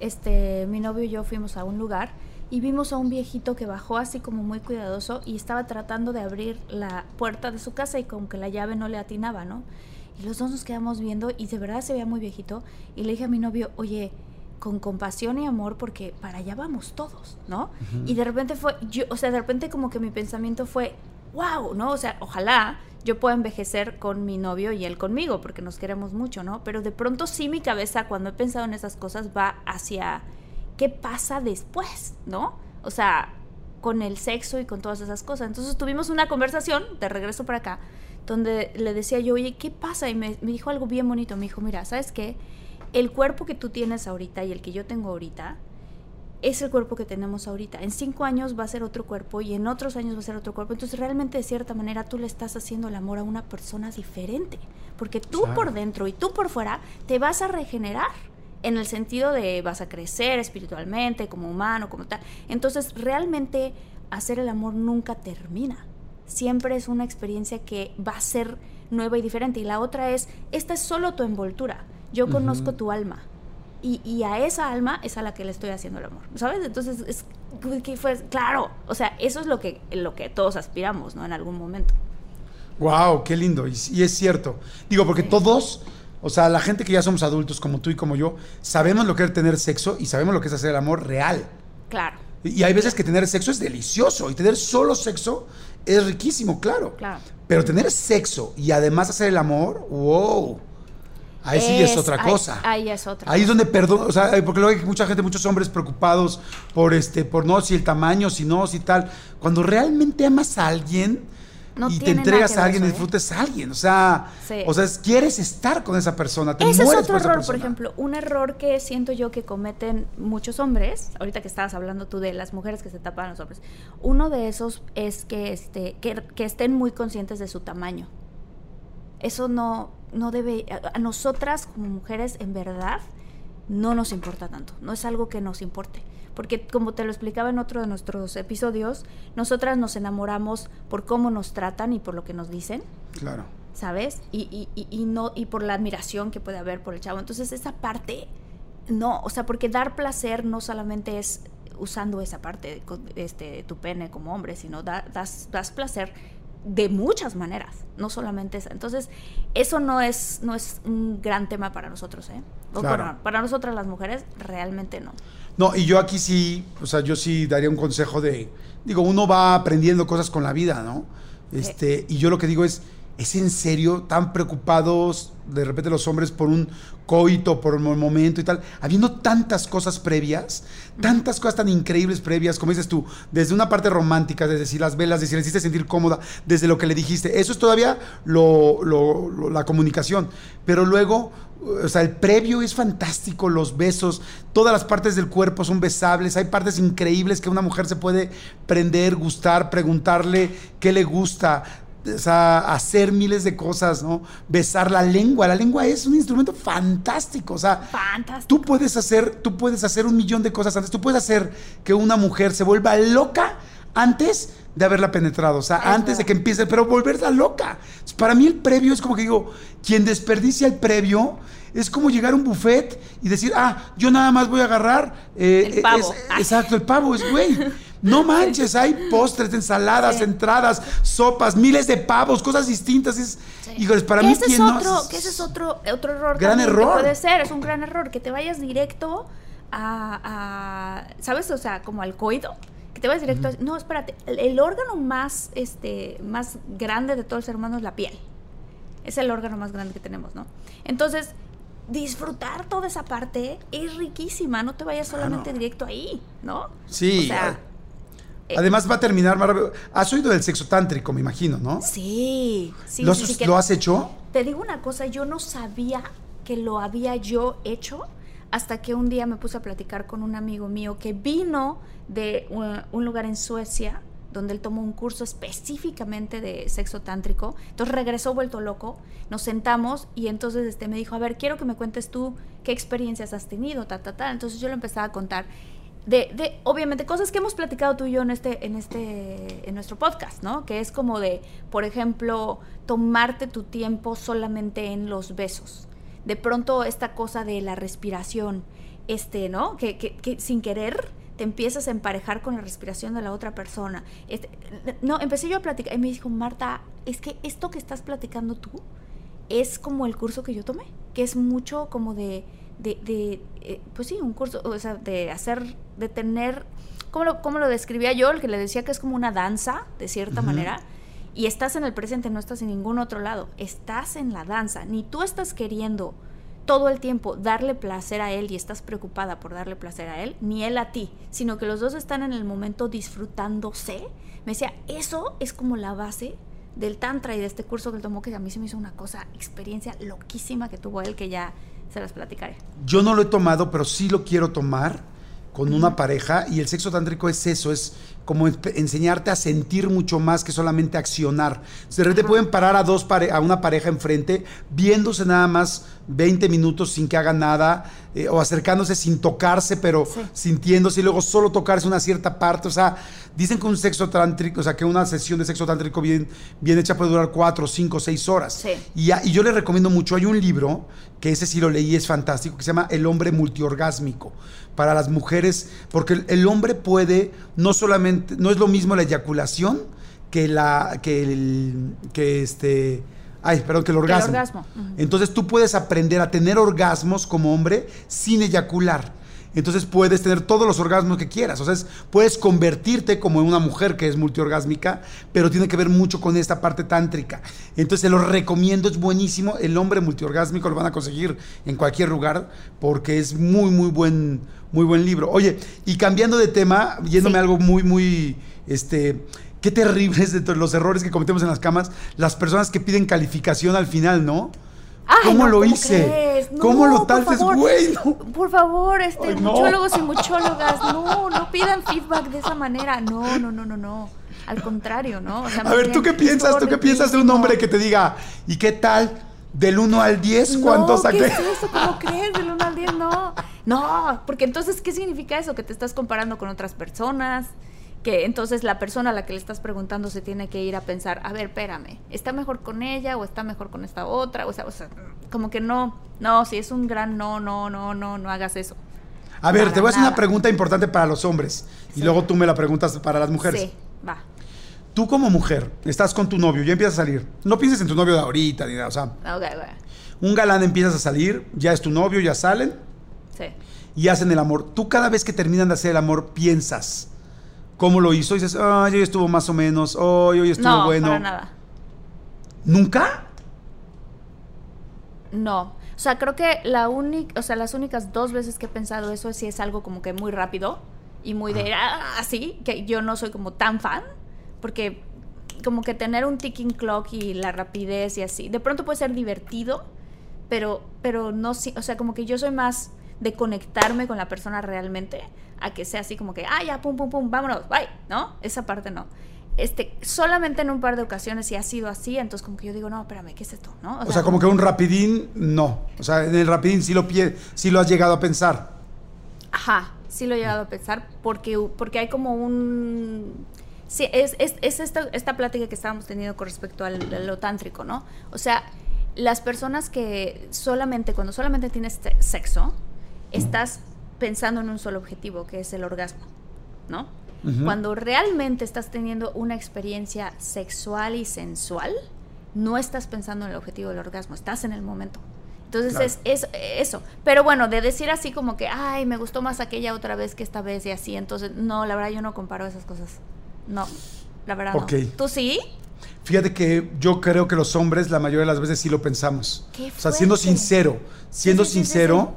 este, mi novio y yo fuimos a un lugar y vimos a un viejito que bajó así como muy cuidadoso y estaba tratando de abrir la puerta de su casa y como que la llave no le atinaba, ¿no? Y los dos nos quedamos viendo y de verdad se veía muy viejito. Y le dije a mi novio, oye, con compasión y amor porque para allá vamos todos, ¿no? Y de repente fue, yo, o sea, de repente como que mi pensamiento fue, wow, ¿no? O sea, ojalá yo pueda envejecer con mi novio y él conmigo, porque nos queremos mucho, ¿no? Pero de pronto sí mi cabeza, cuando he pensado en esas cosas, va hacia qué pasa después, ¿no? O sea, con el sexo y con todas esas cosas. Entonces tuvimos una conversación, de regreso para acá, donde le decía yo, oye, ¿qué pasa? Y me, me dijo algo bien bonito, me dijo, mira, ¿sabes qué? El cuerpo que tú tienes ahorita y el que yo tengo ahorita, es el cuerpo que tenemos ahorita. En cinco años va a ser otro cuerpo y en otros años va a ser otro cuerpo. Entonces realmente de cierta manera tú le estás haciendo el amor a una persona diferente. Porque tú por dentro y tú por fuera te vas a regenerar. En el sentido de vas a crecer espiritualmente, como humano, como tal. Entonces realmente hacer el amor nunca termina. Siempre es una experiencia que va a ser nueva y diferente. Y la otra es, esta es solo tu envoltura. Yo conozco tu alma y, a esa alma es a la que le estoy haciendo el amor, ¿sabes? Entonces, es que fue, claro, o sea, eso es lo que, lo que todos aspiramos, ¿no? En algún momento. Wow, qué lindo, y, es cierto. Digo, porque todos, o sea, la gente que ya somos adultos, como tú y como yo, sabemos lo que es tener sexo y sabemos lo que es hacer el amor real. Claro. Y, hay veces que tener sexo es delicioso y tener solo sexo es riquísimo, claro. Claro. Pero tener sexo y además hacer el amor, wow. Ahí sí es, otra cosa. Ahí, es otra. Ahí es donde perdón, o sea, porque luego hay mucha gente, muchos hombres preocupados por este, por no, si el tamaño, si no, si tal. Cuando realmente amas a alguien y te entregas a alguien y ¿eh? disfrutes a alguien, o sea, o sea, quieres estar con esa persona. Te Ese es otro error, por ejemplo, un error que siento yo que cometen muchos hombres. Ahorita que estabas hablando tú de las mujeres que se tapan a los hombres, uno de esos es que este, que, que estén muy conscientes de su tamaño. Eso no, no debe, a, nosotras como mujeres en verdad no nos importa tanto, no es algo que nos importe. Porque como te lo explicaba en otro de nuestros episodios, nosotras nos enamoramos por cómo nos tratan y por lo que nos dicen. Claro. ¿Sabes? Y, y, y, no, y por la admiración que puede haber por el chavo. Entonces esa parte, no, o sea, porque dar placer no solamente es usando esa parte este, de tu pene como hombre, sino das, das placer de muchas maneras, no solamente esa. Entonces, eso no es, no es un gran tema para nosotros, ¿eh? para, nosotras las mujeres, realmente no. No, y yo aquí sí, o sea, yo sí daría un consejo de, digo, uno va aprendiendo cosas con la vida, ¿no? Este, y yo lo que digo es, ¿es en serio tan preocupados de repente los hombres por un coito, por un momento y tal, habiendo tantas cosas previas, tantas cosas tan increíbles previas, como dices tú, desde una parte romántica, desde si las velas, desde si le hiciste sentir cómoda, desde lo que le dijiste, eso es todavía lo, la comunicación, pero luego, o sea, el previo es fantástico, los besos, todas las partes del cuerpo son besables, hay partes increíbles que una mujer se puede prender, gustar, preguntarle qué le gusta, o sea, hacer miles de cosas, ¿no? Besar la lengua. La lengua es un instrumento fantástico. O sea, tú puedes hacer, tú puedes hacer un millón de cosas antes. Tú puedes hacer que una mujer se vuelva loca antes de haberla penetrado. O sea, antes de que empiece, pero volverla loca. Para mí el previo es como que digo, quien desperdicia el previo es como llegar a un buffet y decir, ah, yo nada más voy a agarrar. Eh, el pavo. exacto, el pavo es güey. No manches, hay postres, ensaladas, entradas, sopas, miles de pavos, cosas distintas. Es, para mí ese es otro, que ese es otro, otro error. Gran error. puede ser, es un gran error, que te vayas directo a, ¿sabes? O sea, como al te directo a, No, espérate, el, órgano más, este, más grande de todo el ser humano es la piel. Es el órgano más grande que tenemos, ¿no? Entonces, disfrutar toda esa parte es riquísima, no te vayas solamente directo ahí, ¿no? Sí. O sea, eh, Además va a terminar maravilloso. Has oído del sexo tántrico, me imagino, ¿no? Sí, sí. ¿Lo, has, hecho? Te digo una cosa, yo no sabía que lo había yo hecho hasta que un día me puse a platicar con un amigo mío que vino de un, lugar en Suecia donde él tomó un curso específicamente de sexo tántrico. Entonces regresó vuelto loco, nos sentamos y entonces este, me dijo, a ver, quiero que me cuentes tú qué experiencias has tenido, ta, ta, ta. Entonces yo le empezaba a contar de, obviamente, cosas que hemos platicado tú y yo en este, en este, en nuestro podcast, ¿no? Que es como de, por ejemplo, tomarte tu tiempo solamente en los besos. De pronto esta cosa de la respiración, este, ¿no? Que, que, sin querer te empiezas a emparejar con la respiración de la otra persona. Este, no, empecé yo a platicar y me dijo, Marta, es que esto que estás platicando tú es como el curso que yo tomé, que es mucho como de de, de eh, pues sí, un curso, o sea, de hacer, de tener, ¿cómo lo, cómo lo describía yo? El que le decía que es como una danza, de cierta manera, y estás en el presente, no estás en ningún otro lado, estás en la danza, ni tú estás queriendo todo el tiempo darle placer a él y estás preocupada por darle placer a él, ni él a ti, sino que los dos están en el momento disfrutándose, me decía, eso es como la base del tantra y de este curso que él tomó, que a mí se me hizo una cosa, experiencia loquísima que tuvo él, que ya se las platicaré. Yo no lo he tomado, pero sí lo quiero tomar con una pareja y el sexo tántrico es eso, es como enseñarte a sentir mucho más que solamente accionar. De repente pueden parar a dos a una pareja enfrente, viéndose nada más 20 minutos sin que haga nada, eh, o acercándose sin tocarse, pero sintiéndose, y luego solo tocarse una cierta parte. O sea, dicen que un sexo tántrico, o sea, que una sesión de sexo tántrico bien, bien hecha puede durar cuatro, cinco, seis horas. Y, y yo le recomiendo mucho, hay un libro, que ese sí lo leí, es fantástico, que se llama El hombre multiorgásmico para las mujeres, porque el, hombre puede, no solamente, no es lo mismo la eyaculación que la, que el, que este, ay, perdón, que el orgasmo. El orgasmo. Entonces tú puedes aprender a tener orgasmos como hombre sin eyacular. Entonces puedes tener todos los orgasmos que quieras. O sea, puedes convertirte como en una mujer que es multiorgásmica, pero tiene que ver mucho con esta parte tántrica. Entonces se lo recomiendo, es buenísimo. El hombre multiorgásmico lo van a conseguir en cualquier lugar porque es muy, muy buen, muy buen libro. Oye, y cambiando de tema, yéndome a algo muy, muy, este, qué terribles de los errores que cometemos en las camas, las personas que piden calificación al final, ¿no? ¿Cómo lo hice? ¿Cómo lo tal es bueno? Por favor, este, muchólogos y muchólogas, no, no pidan feedback de esa manera. No, no, no, no, no. Al contrario, ¿no? a ver, ¿tú qué piensas? ¿Tú qué piensas de un hombre que te diga, ¿y qué tal? Del 1 al 10, ¿cuánto no, saqué? ¿Qué es eso? ¿Cómo crees? Del 1 al 10, no. No, porque entonces, ¿qué significa eso? Que te estás comparando con otras personas que entonces la persona a la que le estás preguntando se tiene que ir a pensar, a ver, espérame, ¿está mejor con ella o está mejor con esta otra? O sea, o sea como que no, no, si es un gran no, no, no, no, no hagas eso. A ver, te voy a hacer una pregunta importante para los hombres y luego tú me la preguntas para las mujeres. Sí, va. Tú como mujer, estás con tu novio, ya empiezas a salir. No pienses en tu novio de ahorita, ni nada, o sea. Okay, Un galán empiezas a salir, ya es tu novio, ya salen. Sí. Y hacen el amor. Tú cada vez que terminan de hacer el amor piensas, cómo lo hizo y dices, ay, hoy estuvo más o menos, hoy, hoy estuvo bueno. No, para nada. ¿Nunca? No. O sea, creo que la única, o sea, las únicas dos veces que he pensado eso es si es algo como que muy rápido y muy de ah, así, que yo no soy como tan fan, porque como que tener un ticking clock y la rapidez y así, de pronto puede ser divertido, pero, pero no, o sea, como que yo soy más de conectarme con la persona realmente a que sea así como que, ah, ya, pum, pum, pum, vámonos, bye, ¿no? Esa parte no. Este, solamente en un par de ocasiones si ha sido así, entonces como que yo digo, no, espérame, ¿qué es esto? ¿No? O, sea, como que un rapidín, no. O sea, en el rapidín sí lo, sí lo has llegado a pensar. Ajá, sí lo he llegado a pensar porque, porque hay como un... Sí, es, es, es esta, esta, plática que estábamos teniendo con respecto a lo tántrico, ¿no? O sea, las personas que solamente, cuando solamente tienes sexo, estás pensando en un solo objetivo, que es el orgasmo, ¿no? Cuando realmente estás teniendo una experiencia sexual y sensual, no estás pensando en el objetivo del orgasmo, estás en el momento. Entonces es, eso. Pero bueno, de decir así como que, ay, me gustó más aquella otra vez que esta vez y así, entonces, no, la verdad yo no comparo esas cosas. No, la verdad no. ¿Tú sí? Fíjate que yo creo que los hombres la mayoría de las veces sí lo pensamos. o sea, siendo sincero, siendo sincero,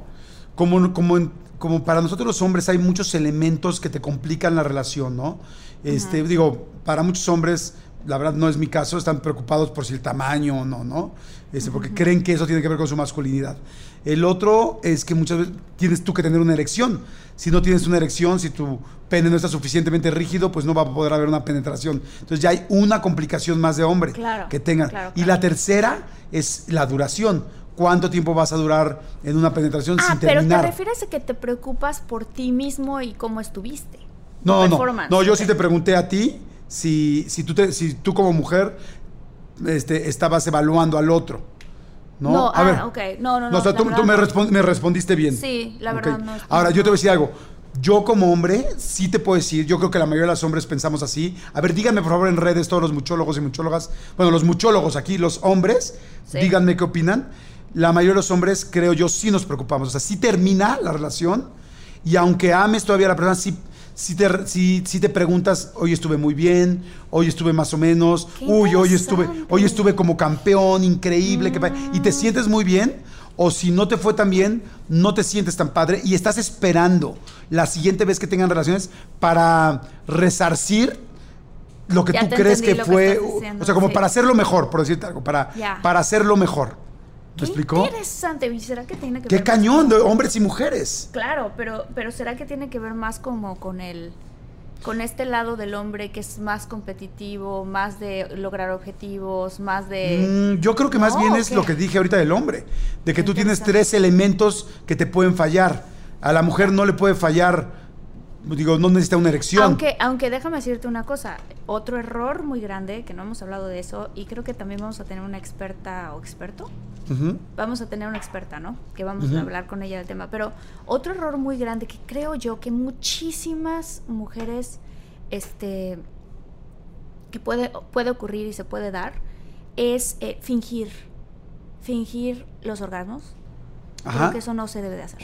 como, como, como para nosotros los hombres hay muchos elementos que te complican la relación, ¿no? Este, Digo, para muchos hombres, la verdad no es mi caso, están preocupados por si el tamaño o no, ¿no? Este, porque creen que eso tiene que ver con su masculinidad. El otro es que muchas veces tienes tú que tener una erección. Si no tienes una erección, si tu pene no está suficientemente rígido, pues no va a poder haber una penetración. Entonces ya hay una complicación más de hombre que tengan. y la tercera es la duración cuánto tiempo vas a durar en una penetración ah, sin terminar. Pero te refieres a que te preocupas por ti mismo y cómo estuviste. No, no, no, yo sí te pregunté a ti si, si, tú, te, si tú como mujer este, estabas evaluando al otro. No, no a ah, ver. ok. No, no, no. o sea, tú, me, me, respondiste bien. Sí, la verdad no. Ahora, yo te voy a decir algo. Yo como hombre, sí te puedo decir, yo creo que la mayoría de los hombres pensamos así. A ver, díganme por favor en redes todos los muchólogos y muchólogas, bueno, los muchólogos aquí, los hombres, díganme qué opinan la mayoría de los hombres, creo yo, sí nos preocupamos. O sea, sí termina la relación y aunque ames todavía a la persona, sí, si te, si, si te preguntas, hoy estuve muy bien, hoy estuve más o menos, Qué uy, hoy estuve, hoy estuve como campeón, increíble, qué pa- y te sientes muy bien, o si no te fue tan bien, no te sientes tan padre y estás esperando la siguiente vez que tengan relaciones para resarcir lo que Ya tú crees que que fue, diciendo, o sea, como sí. para hacerlo mejor, por decirte algo, para, para hacerlo mejor. ¿Me explicó? interesante. ¿Y será que tiene que Qué ver cañón de hombres y mujeres. Claro, pero, pero ¿será que tiene que ver más como con el con este lado del hombre que es más competitivo, más de lograr objetivos, más de Mm, yo creo que más ¿No? bien ¿O es lo que dije ahorita del hombre, de que tú tienes tres elementos que te pueden fallar. A la mujer no le puede fallar, digo, no necesita una erección. Aunque, aunque déjame decirte una cosa, otro error muy grande, que no hemos hablado de eso, y creo que también vamos a tener una experta o experto, Vamos a tener una experta, ¿no? Que vamos a hablar con ella del tema. Pero otro error muy grande que creo yo que muchísimas mujeres, este, que puede, puede ocurrir y se puede dar, es eh, fingir, fingir los orgasmos. Creo que eso no se debe de hacer.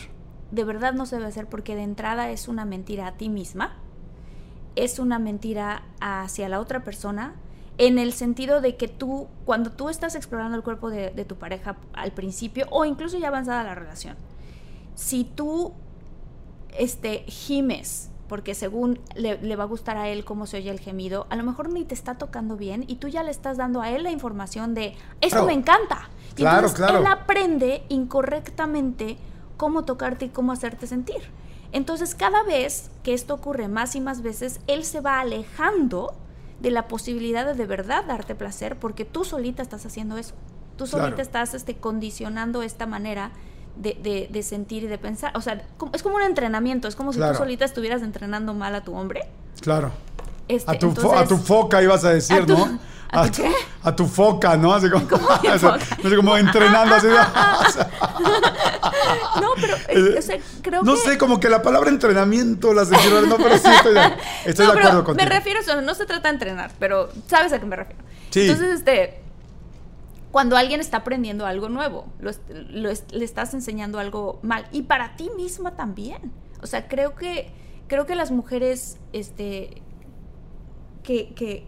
De verdad no se debe hacer porque de entrada es una mentira a ti misma, es una mentira hacia la otra persona, en el sentido de que tú, cuando tú estás explorando el cuerpo de, de tu pareja al principio o incluso ya avanzada la relación, si tú este, gimes, porque según le, le va a gustar a él cómo se oye el gemido, a lo mejor ni te está tocando bien y tú ya le estás dando a él la información de, esto Claro. me encanta. Y Claro, entonces claro. él aprende incorrectamente cómo tocarte y cómo hacerte sentir. Entonces cada vez que esto ocurre más y más veces, él se va alejando de la posibilidad de de verdad darte placer porque tú solita estás haciendo eso. Tú solita Claro. estás este, condicionando esta manera de, de- de sentir y de pensar. O sea, es como un entrenamiento, es como si Claro. tú solita estuvieras entrenando mal a tu hombre. Claro. Este, A tu, fo- a tu foca ibas a decir, ¿A tu- ¿no? a tu qué? a tu foca, ¿no? Así como, o sea, como entrenando así. No, pero eh, o sea, creo no que... sé, como que la palabra entrenamiento la rara, no, pero sí estoy de, estoy No, de acuerdo contigo. Me refiero eso, no se trata de entrenar, pero sabes a qué me refiero. Sí. Entonces, este, cuando alguien está aprendiendo algo nuevo, lo le estás enseñando algo mal. Y para ti misma también. O sea, creo que, creo que las mujeres, este, que, que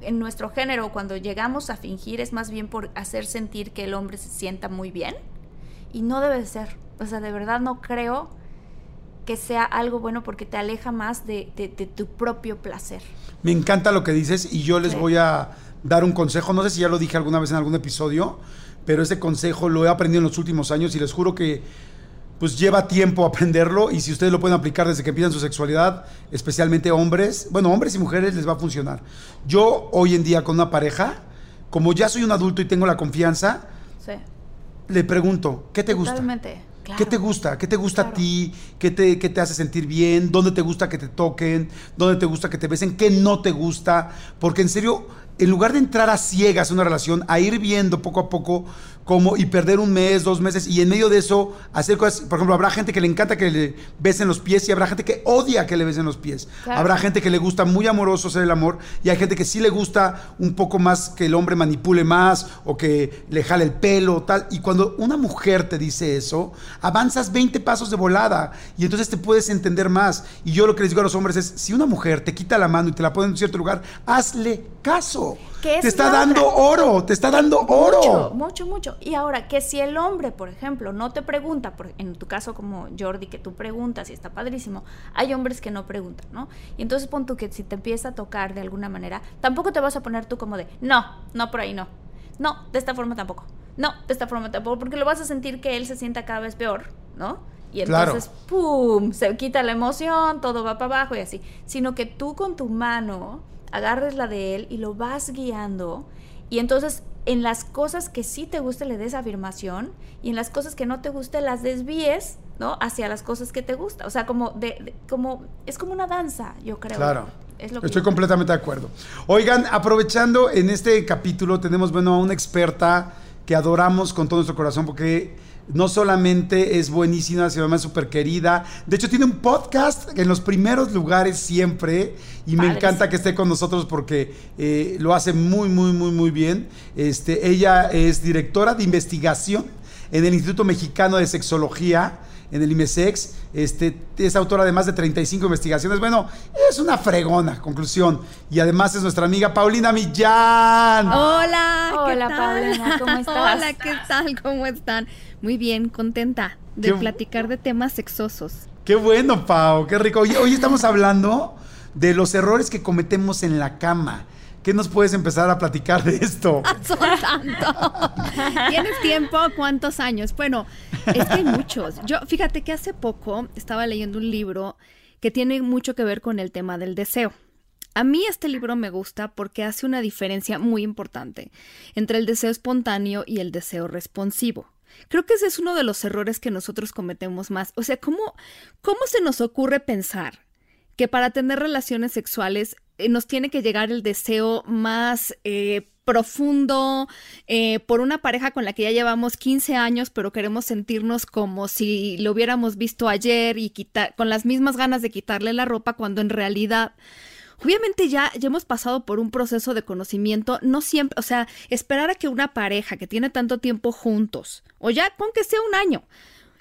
en nuestro género, cuando llegamos a fingir, es más bien por hacer sentir que el hombre se sienta muy bien. Y no debe de ser. O sea, de verdad no creo que sea algo bueno porque te aleja más de, de- de tu propio placer. Me encanta lo que dices y yo les Sí. voy a dar un consejo. No sé si ya lo dije alguna vez en algún episodio, pero ese consejo lo he aprendido en los últimos años y les juro que pues lleva tiempo aprenderlo y si ustedes lo pueden aplicar desde que empiezan su sexualidad, especialmente hombres, bueno, hombres y mujeres les va a funcionar. Yo hoy en día con una pareja, como ya soy un adulto y tengo la confianza, Sí. le pregunto, ¿qué te gusta? ¿Qué te gusta? ¿Qué te gusta a ti? ¿Qué te, ¿Qué te hace sentir bien? ¿Dónde te gusta que te toquen? ¿Dónde te gusta que te besen? ¿Qué no te gusta? Porque en serio, en lugar de entrar a ciegas a una relación, a ir viendo poco a poco cómo y perder un mes, dos meses y en medio de eso hacer cosas, por ejemplo, habrá gente que le encanta que le besen los pies y habrá gente que odia que le besen los pies. Claro. Habrá gente que le gusta muy amoroso hacer el amor y hay gente que sí le gusta un poco más que el hombre manipule más o que le jale el pelo, tal. Y cuando una mujer te dice eso, avanzas 20 pasos de volada y entonces te puedes entender más. Y yo lo que les digo a los hombres es, si una mujer te quita la mano y te la pone en un cierto lugar, hazle caso. Que Te es está dando otra. oro, te está dando oro. Mucho, mucho, mucho. Y ahora, que si el hombre, por ejemplo, no te pregunta, por- en tu caso como Jordi, que tú preguntas y está padrísimo, hay hombres que no preguntan, ¿no? Y entonces pon tú que si te empieza a tocar de alguna manera, tampoco te vas a poner tú como de, no, no por ahí no. No, de esta forma tampoco. No, de esta forma tampoco, porque lo vas a sentir que él se sienta cada vez peor, ¿no? Y Claro. entonces, ¡pum! Se quita la emoción, todo va para abajo y así. Sino que tú con tu mano agarres la de él y lo vas guiando. Y entonces, en las cosas que sí te guste, le des afirmación. Y en las cosas que no te guste, las desvíes, ¿no? Hacia las cosas que te gusta. O sea, como de, de- como, es como una danza, yo creo. Claro. Es lo que Estoy completamente de acuerdo. Oigan, aprovechando en este capítulo tenemos bueno a una experta que adoramos con todo nuestro corazón porque no solamente es buenísima, sino además súper querida. De hecho, tiene un podcast en los primeros lugares siempre y me encanta que esté con nosotros porque eh, lo hace muy, muy, muy, muy bien. Este, ella es directora de investigación en el Instituto Mexicano de Sexología en el IMESEX. Este, es autora de más de 35 investigaciones. Bueno, es una fregona, conclusión. Y además es nuestra amiga Paulina Millán. Hola, ¿qué Hola, tal? Paulina, ¿cómo estás? Hola, ¿qué tal? ¿Cómo están? Muy bien, contenta de Qué- platicar de temas sexosos. Qué bueno, Pau, qué rico. Oye, hoy estamos hablando de los errores que cometemos en la cama. ¿Qué nos puedes empezar a platicar de esto? Son tanto. ¿Tienes tiempo? ¿Cuántos años? Bueno, es que hay muchos. Yo, fíjate que hace poco estaba leyendo un libro que tiene mucho que ver con el tema del deseo. A mí este libro me gusta porque hace una diferencia muy importante entre el deseo espontáneo y el deseo responsivo. Creo que ese es uno de los errores que nosotros cometemos más. O sea, ¿cómo, cómo se nos ocurre pensar que para tener relaciones sexuales eh, nos tiene que llegar el deseo más eh, profundo eh, por una pareja con la que ya llevamos 15 años, pero queremos sentirnos como si lo hubiéramos visto ayer y con las mismas ganas de quitarle la ropa, cuando en realidad Obviamente ya, ya hemos pasado por un proceso de conocimiento, no siempre, o sea, esperar a que una pareja que tiene tanto tiempo juntos, o ya con que sea un año,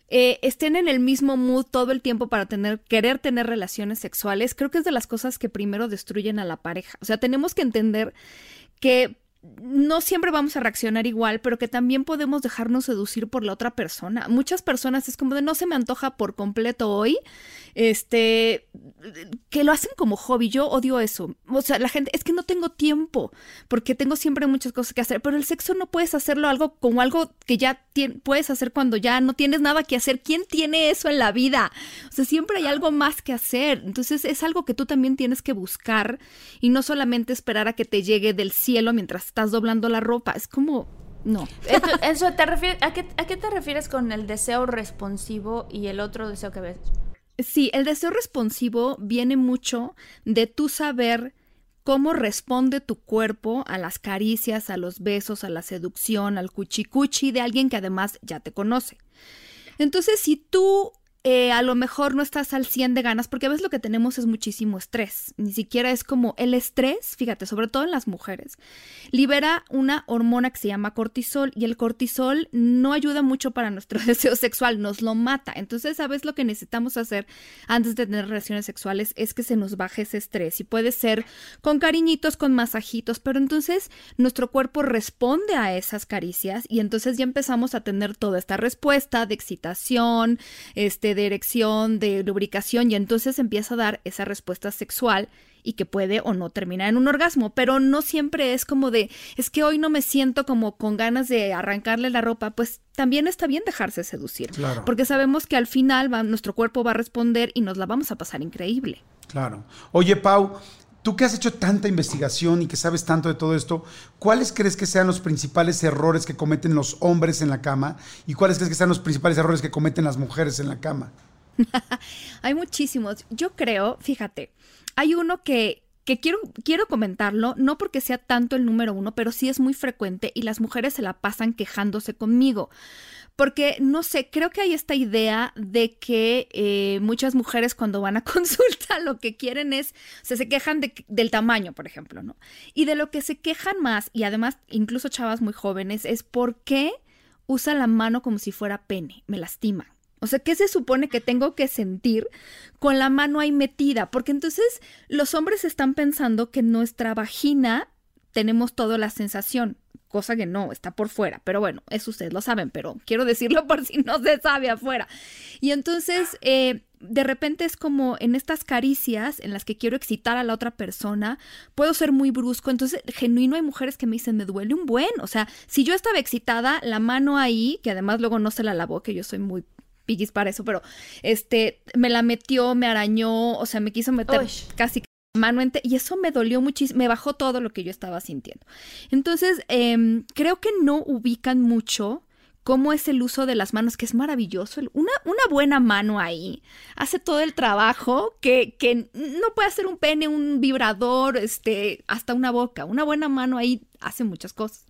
eh, estén en el mismo mood todo el tiempo para tener, querer tener relaciones sexuales, creo que es de las cosas que primero destruyen a la pareja. O sea, tenemos que entender que no siempre vamos a reaccionar igual, pero que también podemos dejarnos seducir por la otra persona. Muchas personas es como de no se me antoja por completo hoy, este, que lo hacen como hobby. Yo odio eso. O sea, la gente, es que no tengo tiempo, porque tengo siempre muchas cosas que hacer, pero el sexo no puedes hacerlo algo como algo que ya puedes hacer cuando ya no tienes nada que hacer. ¿Quién tiene eso en la vida? O sea, siempre hay algo más que hacer. Entonces es algo que tú también tienes que buscar y no solamente esperar a que te llegue del cielo mientras estás doblando la ropa. Es como, no. Eso, ¿te refieres, a, qué, ¿A qué te refieres con el deseo responsivo y el otro deseo que ves? Sí, el deseo responsivo viene mucho de tú saber cómo responde tu cuerpo a las caricias, a los besos, a la seducción, al cuchicuchi de alguien que además ya te conoce. Entonces, si tú eh, a lo mejor no estás al 100 de ganas, porque a veces lo que tenemos es muchísimo estrés, ni siquiera es como el estrés, fíjate, sobre todo en las mujeres, libera una hormona que se llama cortisol y el cortisol no ayuda mucho para nuestro deseo sexual, nos lo mata. Entonces, ¿sabes lo que necesitamos hacer antes de tener relaciones sexuales? Es que se nos baje ese estrés y puede ser con cariñitos, con masajitos, pero entonces nuestro cuerpo responde a esas caricias y entonces ya empezamos a tener toda esta respuesta de excitación, este, de erección, de lubricación y entonces empieza a dar esa respuesta sexual y que puede o no terminar en un orgasmo, pero no siempre es como de, es que hoy no me siento como con ganas de arrancarle la ropa, pues también está bien dejarse seducir, Claro. porque sabemos que al final va- nuestro cuerpo va a responder y nos la vamos a pasar increíble. Claro. Oye, Pau, tú que has hecho tanta investigación y que sabes tanto de todo esto, ¿cuáles crees que sean los principales errores que cometen los hombres en la cama? ¿Y cuáles crees que sean los principales errores que cometen las mujeres en la cama? Hay muchísimos. Yo creo, fíjate, hay uno que, que quiero, quiero comentarlo, no porque sea tanto el número uno, pero sí es muy frecuente y las mujeres se la pasan quejándose conmigo. Porque, no sé, creo que hay esta idea de que eh, muchas mujeres cuando van a consulta lo que quieren es, o sea, se quejan de- del tamaño, por ejemplo, ¿no? Y de lo que se quejan más, y además incluso chavas muy jóvenes, es por qué usa la mano como si fuera pene, me lastima. O sea, ¿qué se supone que tengo que sentir con la mano ahí metida? Porque entonces los hombres están pensando que nuestra vagina tenemos toda la sensación, cosa que no, está por fuera. Pero bueno, eso ustedes lo saben, pero quiero decirlo por si no se sabe afuera. Y entonces, eh, de repente es como en estas caricias en las que quiero excitar a la otra persona, puedo ser muy brusco. Entonces, genuino hay mujeres que me dicen, me duele un buen. O sea, si yo estaba excitada, la mano ahí, que además luego no se la lavó, que yo soy muy piguis para eso, pero este, me la metió, me arañó, o sea, me quiso meter Uy. casi mano ente- y eso me dolió muchísimo, me bajó todo lo que yo estaba sintiendo. Entonces, em, creo que no ubican mucho cómo es el uso de las manos, que es maravilloso. Una, una buena mano ahí hace todo el trabajo que, que no puede hacer un pene, un vibrador, este, hasta una boca. Una buena mano ahí hace muchas cosas.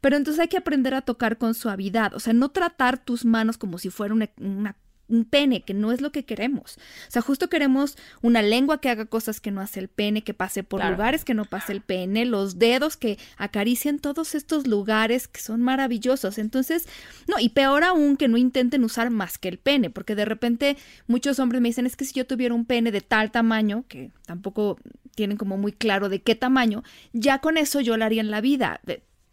Pero entonces hay que aprender a tocar con suavidad, o sea, no tratar tus manos como si fuera una un pene, que no es lo que queremos. O sea, justo queremos una lengua que haga cosas que no hace el pene, que pase por lugares que no pase el pene, los dedos que acaricien todos estos lugares que son maravillosos. Entonces, no, y peor aún que no intenten usar más que el pene, porque de repente muchos hombres me dicen, es que si yo tuviera un pene de tal tamaño, que tampoco tienen como muy claro de qué tamaño, ya con eso yo lo haría en la vida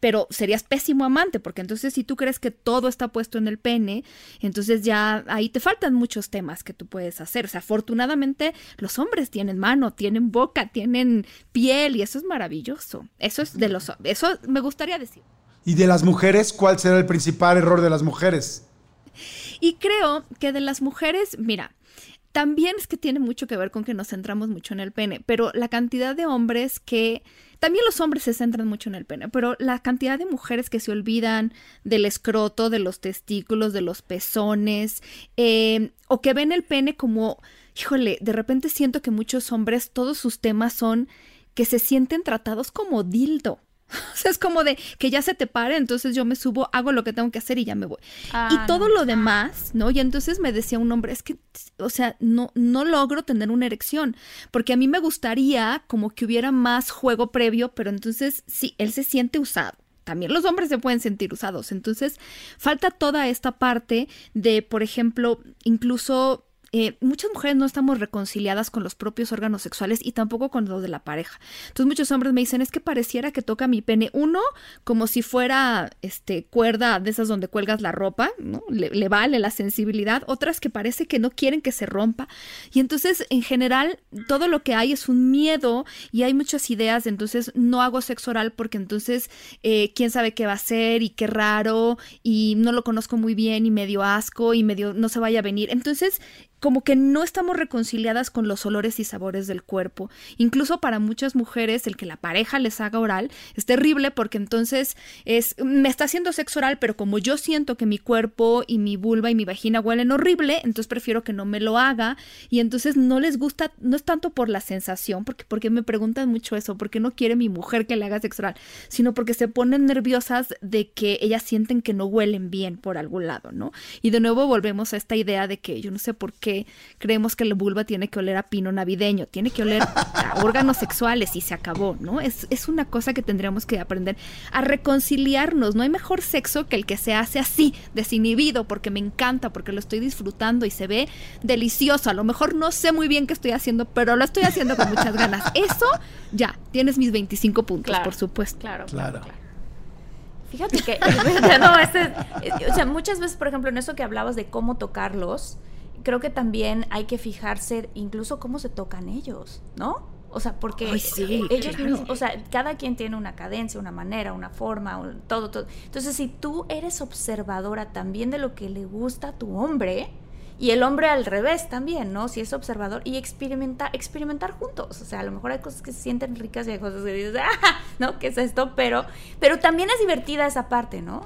pero serías pésimo amante, porque entonces si tú crees que todo está puesto en el pene, entonces ya ahí te faltan muchos temas que tú puedes hacer. O sea, afortunadamente los hombres tienen mano, tienen boca, tienen piel y eso es maravilloso. Eso es de los eso me gustaría decir. ¿Y de las mujeres cuál será el principal error de las mujeres? Y creo que de las mujeres, mira, también es que tiene mucho que ver con que nos centramos mucho en el pene, pero la cantidad de hombres que también los hombres se centran mucho en el pene, pero la cantidad de mujeres que se olvidan del escroto, de los testículos, de los pezones, eh, o que ven el pene como, híjole, de repente siento que muchos hombres, todos sus temas son que se sienten tratados como dildo. O sea, es como de que ya se te pare, entonces yo me subo, hago lo que tengo que hacer y ya me voy. Ah, y todo lo demás, ¿no? Y entonces me decía un hombre, es que, o sea, no, no logro tener una erección, porque a mí me gustaría como que hubiera más juego previo, pero entonces sí, él se siente usado también los hombres se pueden sentir usados. Entonces, falta toda esta parte de, por ejemplo, incluso eh, muchas mujeres no estamos reconciliadas con los propios órganos sexuales y tampoco con los de la pareja. Entonces muchos hombres me dicen, es que pareciera que toca mi pene, uno, como si fuera este, cuerda de esas donde cuelgas la ropa, ¿no? Le, vale la sensibilidad, otras que parece que no quieren que se rompa. Y entonces, en general, todo lo que hay es un miedo y hay muchas ideas, entonces no hago sexo oral porque entonces eh, quién sabe qué va a ser y qué raro y no lo conozco muy bien y medio asco y medio no se vaya a venir. Entonces, como que no estamos reconciliadas con los olores y sabores del cuerpo. Incluso para muchas mujeres el que la pareja les haga oral es terrible porque entonces es me está haciendo sexo oral, pero como yo siento que mi cuerpo y mi vulva y mi vagina huelen horrible, entonces prefiero que no me lo haga y entonces no les gusta no es tanto por la sensación, porque porque me preguntan mucho eso, porque no quiere mi mujer que le haga sexo oral, sino porque se ponen nerviosas de que ellas sienten que no huelen bien por algún lado, ¿no? Y de nuevo volvemos a esta idea de que yo no sé por qué creemos que la vulva tiene que oler a pino navideño, tiene que oler a órganos sexuales y se acabó, ¿no? Es, es una cosa que tendríamos que aprender a reconciliarnos. No hay mejor sexo que el que se hace así, desinhibido, porque me encanta, porque lo estoy disfrutando y se ve delicioso. A lo mejor no sé muy bien qué estoy haciendo, pero lo estoy haciendo con muchas ganas. Eso, ya, tienes mis 25 puntos, por supuesto. Claro, claro. Fíjate que, no, este, o sea, muchas veces, por ejemplo, en eso que hablabas de cómo tocarlos, creo que también hay que fijarse incluso cómo se tocan ellos, ¿no? O sea, porque ellos mismos, o sea, cada quien tiene una cadencia, una manera, una forma, todo, todo. Entonces, si tú eres observadora también de lo que le gusta a tu hombre, y el hombre al revés también, ¿no? Si es observador y experimentar, experimentar juntos. O sea, a lo mejor hay cosas que se sienten ricas y hay cosas que dices, ¡ah! ¿no? ¿Qué es esto? Pero, pero también es divertida esa parte, ¿no?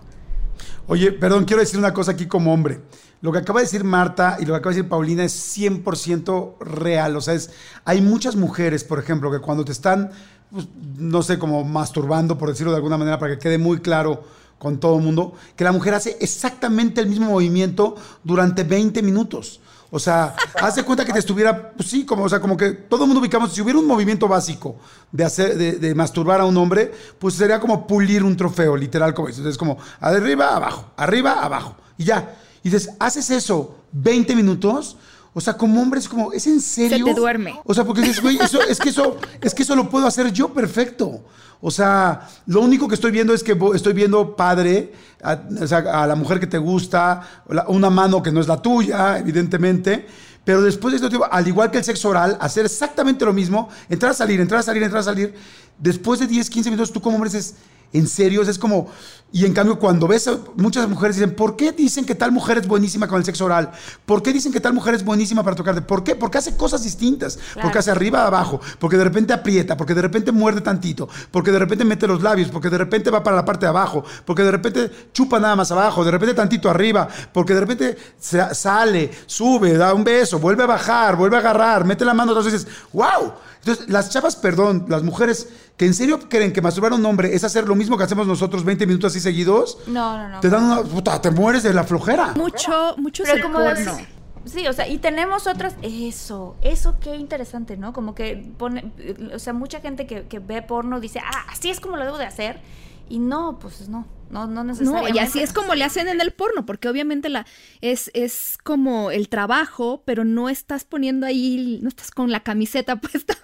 Oye, perdón, quiero decir una cosa aquí como hombre. Lo que acaba de decir Marta y lo que acaba de decir Paulina es 100% real. O sea, es, hay muchas mujeres, por ejemplo, que cuando te están, pues, no sé, como masturbando, por decirlo de alguna manera, para que quede muy claro con todo el mundo, que la mujer hace exactamente el mismo movimiento durante 20 minutos. O sea, haz de cuenta que te estuviera, pues sí, como, o sea, como que todo el mundo ubicamos, si hubiera un movimiento básico de hacer, de, masturbar a un hombre, pues sería como pulir un trofeo, literal, como eso. Es como arriba, abajo, arriba, abajo. Y ya. Y dices, haces eso 20 minutos. O sea, como hombre es como, ¿es en serio? Se te duerme. O sea, porque dices, güey, eso, es que eso, es que eso lo puedo hacer yo perfecto. O sea, lo único que estoy viendo es que estoy viendo padre, a, o sea, a la mujer que te gusta, una mano que no es la tuya, evidentemente. Pero después de esto, al igual que el sexo oral, hacer exactamente lo mismo, entrar a salir, entrar a salir, entrar a salir. Después de 10, 15 minutos, tú como hombre dices, en serio, es como, y en cambio cuando ves a muchas mujeres dicen, ¿por qué dicen que tal mujer es buenísima con el sexo oral? ¿Por qué dicen que tal mujer es buenísima para tocarte? ¿Por qué? Porque hace cosas distintas, porque hace arriba, abajo, porque de repente aprieta, porque de repente muerde tantito, porque de repente mete los labios, porque de repente va para la parte de abajo, porque de repente chupa nada más abajo, de repente tantito arriba, porque de repente sale, sube, da un beso, vuelve a bajar, vuelve a agarrar, mete la mano dos veces, ¡wow! Entonces, las chavas, perdón, las mujeres que en serio creen que masturbar a un hombre es hacer lo mismo que hacemos nosotros 20 minutos así seguidos. No, no, no. Te dan una puta, te mueres de la flojera. Mucho, mucho porno. Sí, o sea, y tenemos otras, eso, eso qué interesante, ¿no? Como que pone, o sea, mucha gente que, que ve porno dice, ah, así es como lo debo de hacer, y no, pues no, no, no necesariamente. No, y así es como le hacen en el porno, porque obviamente la es, es como el trabajo, pero no estás poniendo ahí, no estás con la camiseta puesta.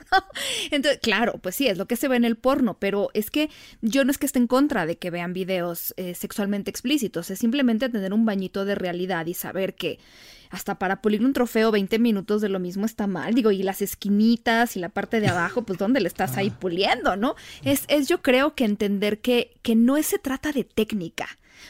Entonces, claro, pues sí, es lo que se ve en el porno, pero es que yo no es que esté en contra de que vean videos eh, sexualmente explícitos, es simplemente tener un bañito de realidad y saber que hasta para pulir un trofeo 20 minutos de lo mismo está mal. Digo, y las esquinitas y la parte de abajo, pues ¿dónde le estás ahí puliendo, no? Es, es yo creo que entender que, que no se trata de técnica.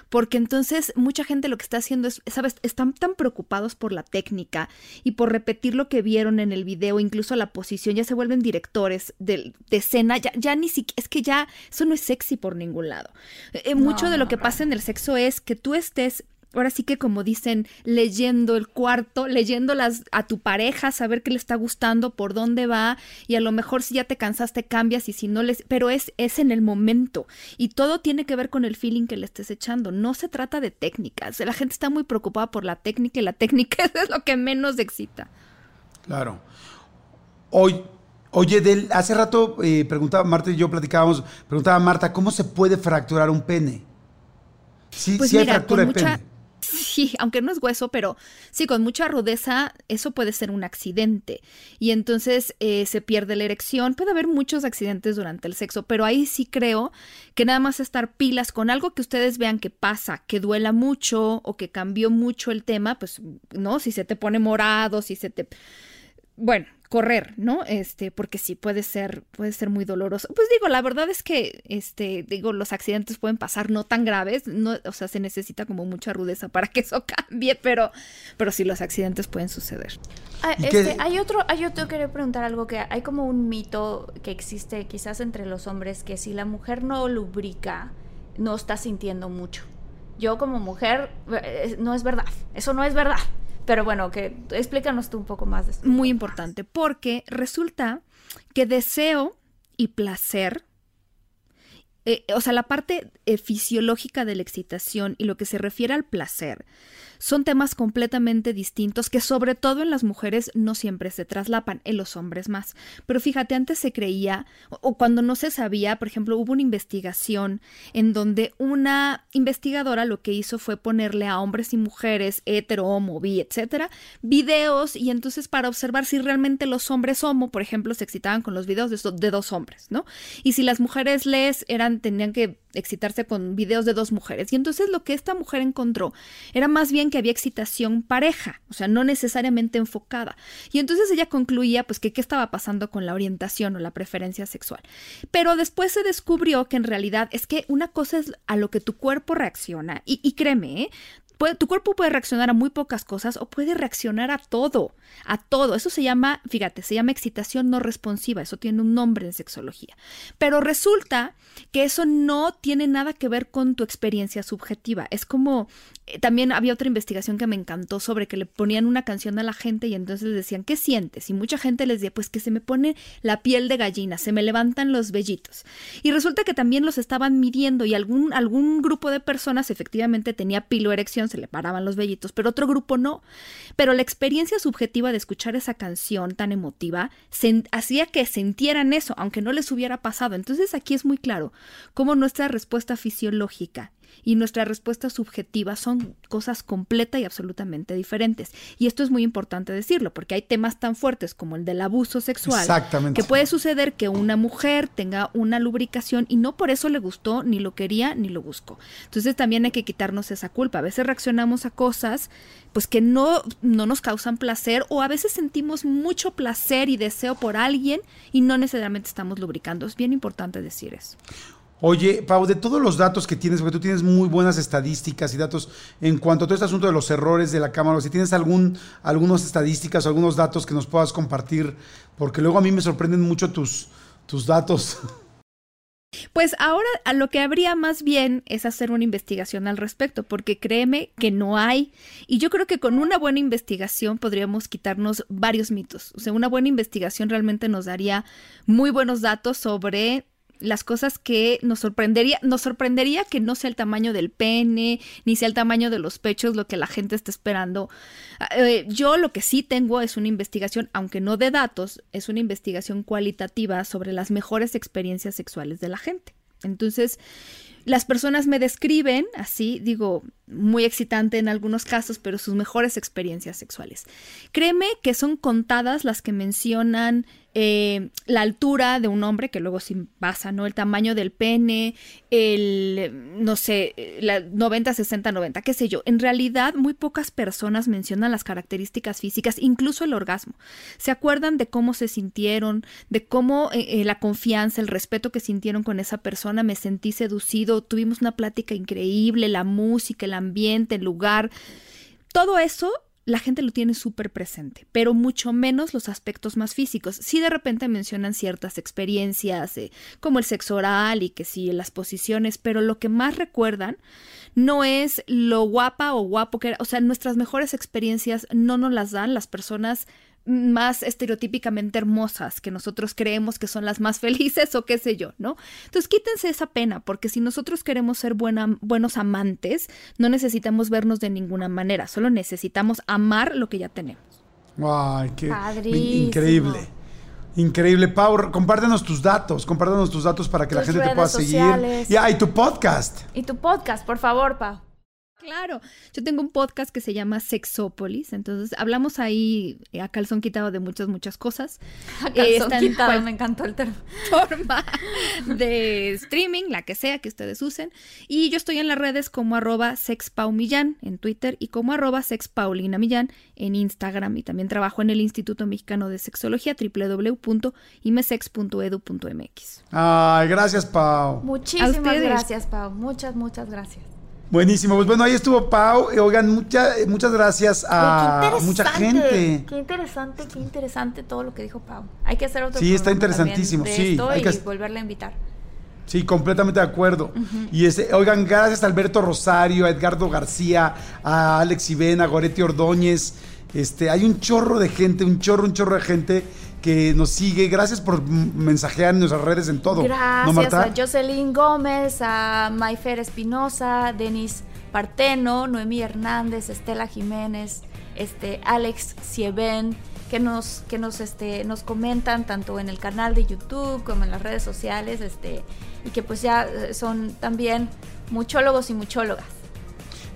Porque entonces mucha gente lo que está haciendo es, ¿sabes? Están tan preocupados por la técnica y por repetir lo que vieron en el video, incluso la posición, ya se vuelven directores de, de escena, ya, ya ni siquiera, es que ya eso no es sexy por ningún lado. Eh, mucho de lo que pasa en el sexo es que tú estés ahora sí que como dicen, leyendo el cuarto, leyendo las, a tu pareja, saber qué le está gustando, por dónde va, y a lo mejor si ya te cansaste cambias y si no les, pero es, es en el momento y todo tiene que ver con el feeling que le estés echando, no se trata de técnicas, la gente está muy preocupada por la técnica y la técnica es lo que menos excita. Claro. Hoy, Oye, del, hace rato eh, preguntaba, Marta y yo platicábamos, preguntaba Marta, ¿cómo se puede fracturar un pene? Sí, pues hay fractura de pene sí, aunque no es hueso, pero sí, con mucha rudeza, eso puede ser un accidente. Y entonces eh, se pierde la erección. Puede haber muchos accidentes durante el sexo, pero ahí sí creo que nada más estar pilas con algo que ustedes vean que pasa, que duela mucho o que cambió mucho el tema, pues, ¿no? Si se te pone morado, si se te... Bueno, correr, ¿no? Este, porque sí puede ser, puede ser muy doloroso. Pues digo, la verdad es que, este, digo, los accidentes pueden pasar no tan graves, no, o sea, se necesita como mucha rudeza para que eso cambie, pero, pero sí los accidentes pueden suceder. Ah, este, hay otro, hay otro quería preguntar algo que hay como un mito que existe quizás entre los hombres que si la mujer no lubrica, no está sintiendo mucho. Yo como mujer, eh, no es verdad, eso no es verdad. Pero bueno, que explícanos tú un poco más de esto. Muy importante, porque resulta que deseo y placer eh, o sea, la parte eh, fisiológica de la excitación y lo que se refiere al placer son temas completamente distintos que sobre todo en las mujeres no siempre se traslapan, en los hombres más. Pero fíjate, antes se creía, o cuando no se sabía, por ejemplo, hubo una investigación en donde una investigadora lo que hizo fue ponerle a hombres y mujeres, hetero, homo, bi, etcétera, videos y entonces para observar si realmente los hombres homo, por ejemplo, se excitaban con los videos de, de dos hombres, ¿no? Y si las mujeres les eran, tenían que excitarse con videos de dos mujeres. Y entonces lo que esta mujer encontró era más bien que había excitación pareja, o sea, no necesariamente enfocada. Y entonces ella concluía pues que qué estaba pasando con la orientación o la preferencia sexual. Pero después se descubrió que en realidad es que una cosa es a lo que tu cuerpo reacciona y, y créeme, ¿eh? Tu cuerpo puede reaccionar a muy pocas cosas o puede reaccionar a todo, a todo. Eso se llama, fíjate, se llama excitación no responsiva, eso tiene un nombre en sexología. Pero resulta que eso no tiene nada que ver con tu experiencia subjetiva. Es como, eh, también había otra investigación que me encantó sobre que le ponían una canción a la gente y entonces les decían, ¿qué sientes? Y mucha gente les decía, pues que se me pone la piel de gallina, se me levantan los vellitos. Y resulta que también los estaban midiendo y algún, algún grupo de personas efectivamente tenía piloerección, se le paraban los vellitos, pero otro grupo no. Pero la experiencia subjetiva de escuchar esa canción tan emotiva hacía que sintieran eso, aunque no les hubiera pasado. Entonces aquí es muy claro cómo nuestra respuesta fisiológica y nuestra respuesta subjetiva son cosas completa y absolutamente diferentes. Y esto es muy importante decirlo, porque hay temas tan fuertes como el del abuso sexual, que puede suceder que una mujer tenga una lubricación y no por eso le gustó, ni lo quería, ni lo buscó. Entonces también hay que quitarnos esa culpa. A veces reaccionamos a cosas pues que no, no nos causan placer o a veces sentimos mucho placer y deseo por alguien y no necesariamente estamos lubricando. Es bien importante decir eso. Oye, Pau, de todos los datos que tienes, porque tú tienes muy buenas estadísticas y datos en cuanto a todo este asunto de los errores de la cámara, si tienes algún, algunas estadísticas o algunos datos que nos puedas compartir, porque luego a mí me sorprenden mucho tus, tus datos. Pues ahora a lo que habría más bien es hacer una investigación al respecto, porque créeme que no hay. Y yo creo que con una buena investigación podríamos quitarnos varios mitos. O sea, una buena investigación realmente nos daría muy buenos datos sobre las cosas que nos sorprendería, nos sorprendería que no sea el tamaño del pene, ni sea el tamaño de los pechos lo que la gente está esperando. Ah, eh, yo lo que sí tengo es una investigación, aunque no de datos, es una investigación cualitativa sobre las mejores experiencias sexuales de la gente. Entonces, las personas me describen así, digo, muy excitante en algunos casos, pero sus mejores experiencias sexuales. Créeme que son contadas las que mencionan eh, la altura de un hombre, que luego sí pasa, ¿no? El tamaño del pene, el, no sé, la 90, 60, 90, qué sé yo. En realidad, muy pocas personas mencionan las características físicas, incluso el orgasmo. Se acuerdan de cómo se sintieron, de cómo eh, eh, la confianza, el respeto que sintieron con esa persona, me sentí seducido, tuvimos una plática increíble, la música, el ambiente, el lugar. Todo eso la gente lo tiene súper presente, pero mucho menos los aspectos más físicos. Si de repente mencionan ciertas experiencias, eh, como el sexo oral y que sí, las posiciones, pero lo que más recuerdan no es lo guapa o guapo que era, o sea, nuestras mejores experiencias no nos las dan las personas más estereotípicamente hermosas que nosotros creemos que son las más felices o qué sé yo, ¿no? Entonces quítense esa pena, porque si nosotros queremos ser buenos amantes, no necesitamos vernos de ninguna manera, solo necesitamos amar lo que ya tenemos. ¡Ay, qué increíble! Increíble, Pau, compártenos tus datos, compártenos tus datos para que la gente te pueda seguir. Ya, y tu podcast. Y tu podcast, por favor, Pau. Claro, yo tengo un podcast que se llama Sexópolis, entonces hablamos ahí eh, a calzón quitado de muchas, muchas cosas. A calzón quitado, me encantó el término. Forma de streaming, la que sea que ustedes usen. Y yo estoy en las redes como arroba sexpaumillán en Twitter y como arroba sexpaulinamillán en Instagram. Y también trabajo en el Instituto Mexicano de Sexología, www.imesex.edu.mx. Ay, gracias, Pau. Muchísimas gracias, Pau. Muchas, muchas gracias. Buenísimo, pues bueno, ahí estuvo Pau. Oigan, muchas gracias a mucha gente. Qué interesante, qué interesante todo lo que dijo Pau. Hay que hacer otro Sí, está interesantísimo, sí. hay que volverle a invitar. Sí, completamente de acuerdo. Y ese, oigan, gracias a Alberto Rosario, a Edgardo García, a Alex Ibena, a Goretti Ordóñez. Este, hay un chorro de gente, un chorro, un chorro de gente que nos sigue. Gracias por mensajear en nuestras redes en todo. Gracias a Jocelyn Gómez, a Mayfer Espinosa, Denis Parteno, Noemí Hernández, Estela Jiménez, este, Alex Sieven, que nos, que nos, este, nos comentan tanto en el canal de YouTube como en las redes sociales, este, y que pues ya eh, son también muchólogos y muchólogas.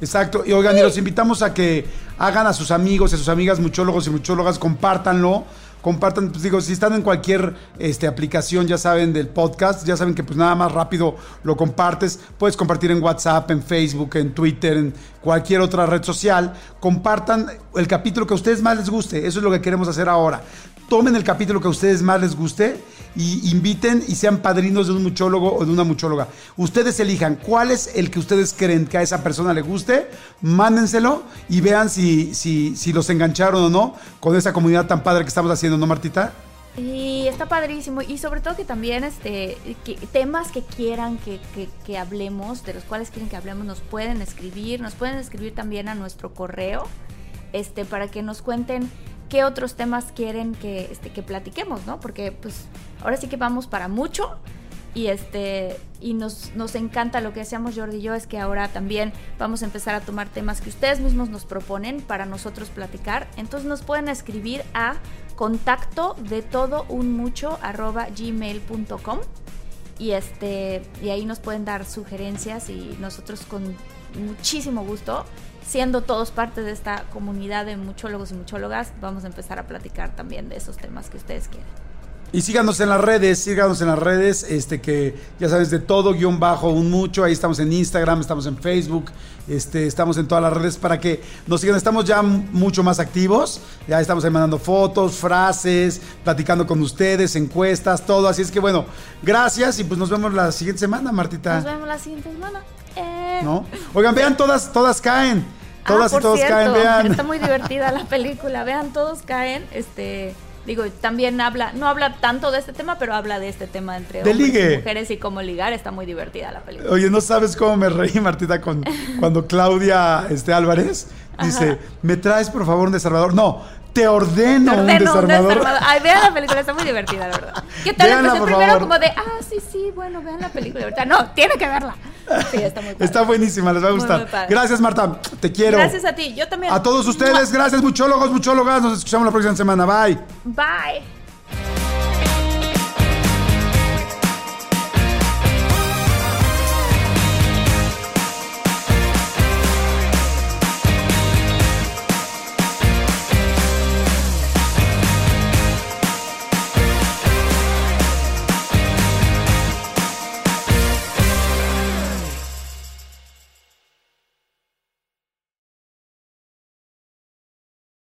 Exacto, y oigan, y los invitamos a que hagan a sus amigos y a sus amigas muchólogos y muchólogas, compártanlo compartan, pues digo, si están en cualquier este, aplicación, ya saben, del podcast, ya saben que pues nada más rápido lo compartes, puedes compartir en WhatsApp, en Facebook, en Twitter, en cualquier otra red social, compartan el capítulo que a ustedes más les guste, eso es lo que queremos hacer ahora. Tomen el capítulo que a ustedes más les guste y inviten y sean padrinos de un muchólogo o de una muchóloga. Ustedes elijan cuál es el que ustedes creen que a esa persona le guste, mándenselo y vean si, si, si los engancharon o no con esa comunidad tan padre que estamos haciendo, ¿no, Martita? Y está padrísimo. Y sobre todo que también este temas que quieran que, que, hablemos, de los cuales quieren que hablemos, nos pueden escribir. Nos pueden escribir también a nuestro correo este, para que nos cuenten qué otros temas quieren que, este, que platiquemos, ¿no? Porque pues ahora sí que vamos para mucho y este y nos, nos encanta lo que hacemos Jordi y yo es que ahora también vamos a empezar a tomar temas que ustedes mismos nos proponen para nosotros platicar entonces nos pueden escribir a contacto de todo un mucho arroba gmail.com y este y ahí nos pueden dar sugerencias y nosotros con muchísimo gusto siendo todos parte de esta comunidad de muchólogos y muchólogas, vamos a empezar a platicar también de esos temas que ustedes quieren. Y síganos en las redes, síganos en las redes, este que ya sabes de todo guion bajo un mucho, ahí estamos en Instagram, estamos en Facebook, este, estamos en todas las redes para que nos sigan, estamos ya mucho más activos, ya estamos ahí mandando fotos, frases, platicando con ustedes, encuestas, todo, así es que bueno, gracias y pues nos vemos la siguiente semana, Martita. Nos vemos la siguiente semana. Eh. ¿No? Oigan, vean, todas, todas caen. Todas ah, y todos caen, vean. Está muy divertida la película, vean, todos caen. Este, digo, también habla, no habla tanto de este tema, pero habla de este tema entre hombres y mujeres y cómo ligar. Está muy divertida la película. Oye, no sabes cómo me reí, Martita, con, cuando Claudia este, Álvarez dice, ¿me traes por favor un desarmador? No, Te ordeno, Te un ordeno un desarmador. desarmador. Ay, vean la película, está muy divertida, la verdad. ¿Qué tal? Véanla, Empecé por primero favor. como de, ah, sí, sí, bueno, vean la película. Ahorita, no, tiene que verla. Sí, está muy padre. Está buenísima, les va a gustar. muy gracias, Marta. Te quiero. Gracias a ti, yo también. A todos ustedes, gracias, muchólogos, muchólogas. Nos escuchamos la próxima semana. Bye. Bye.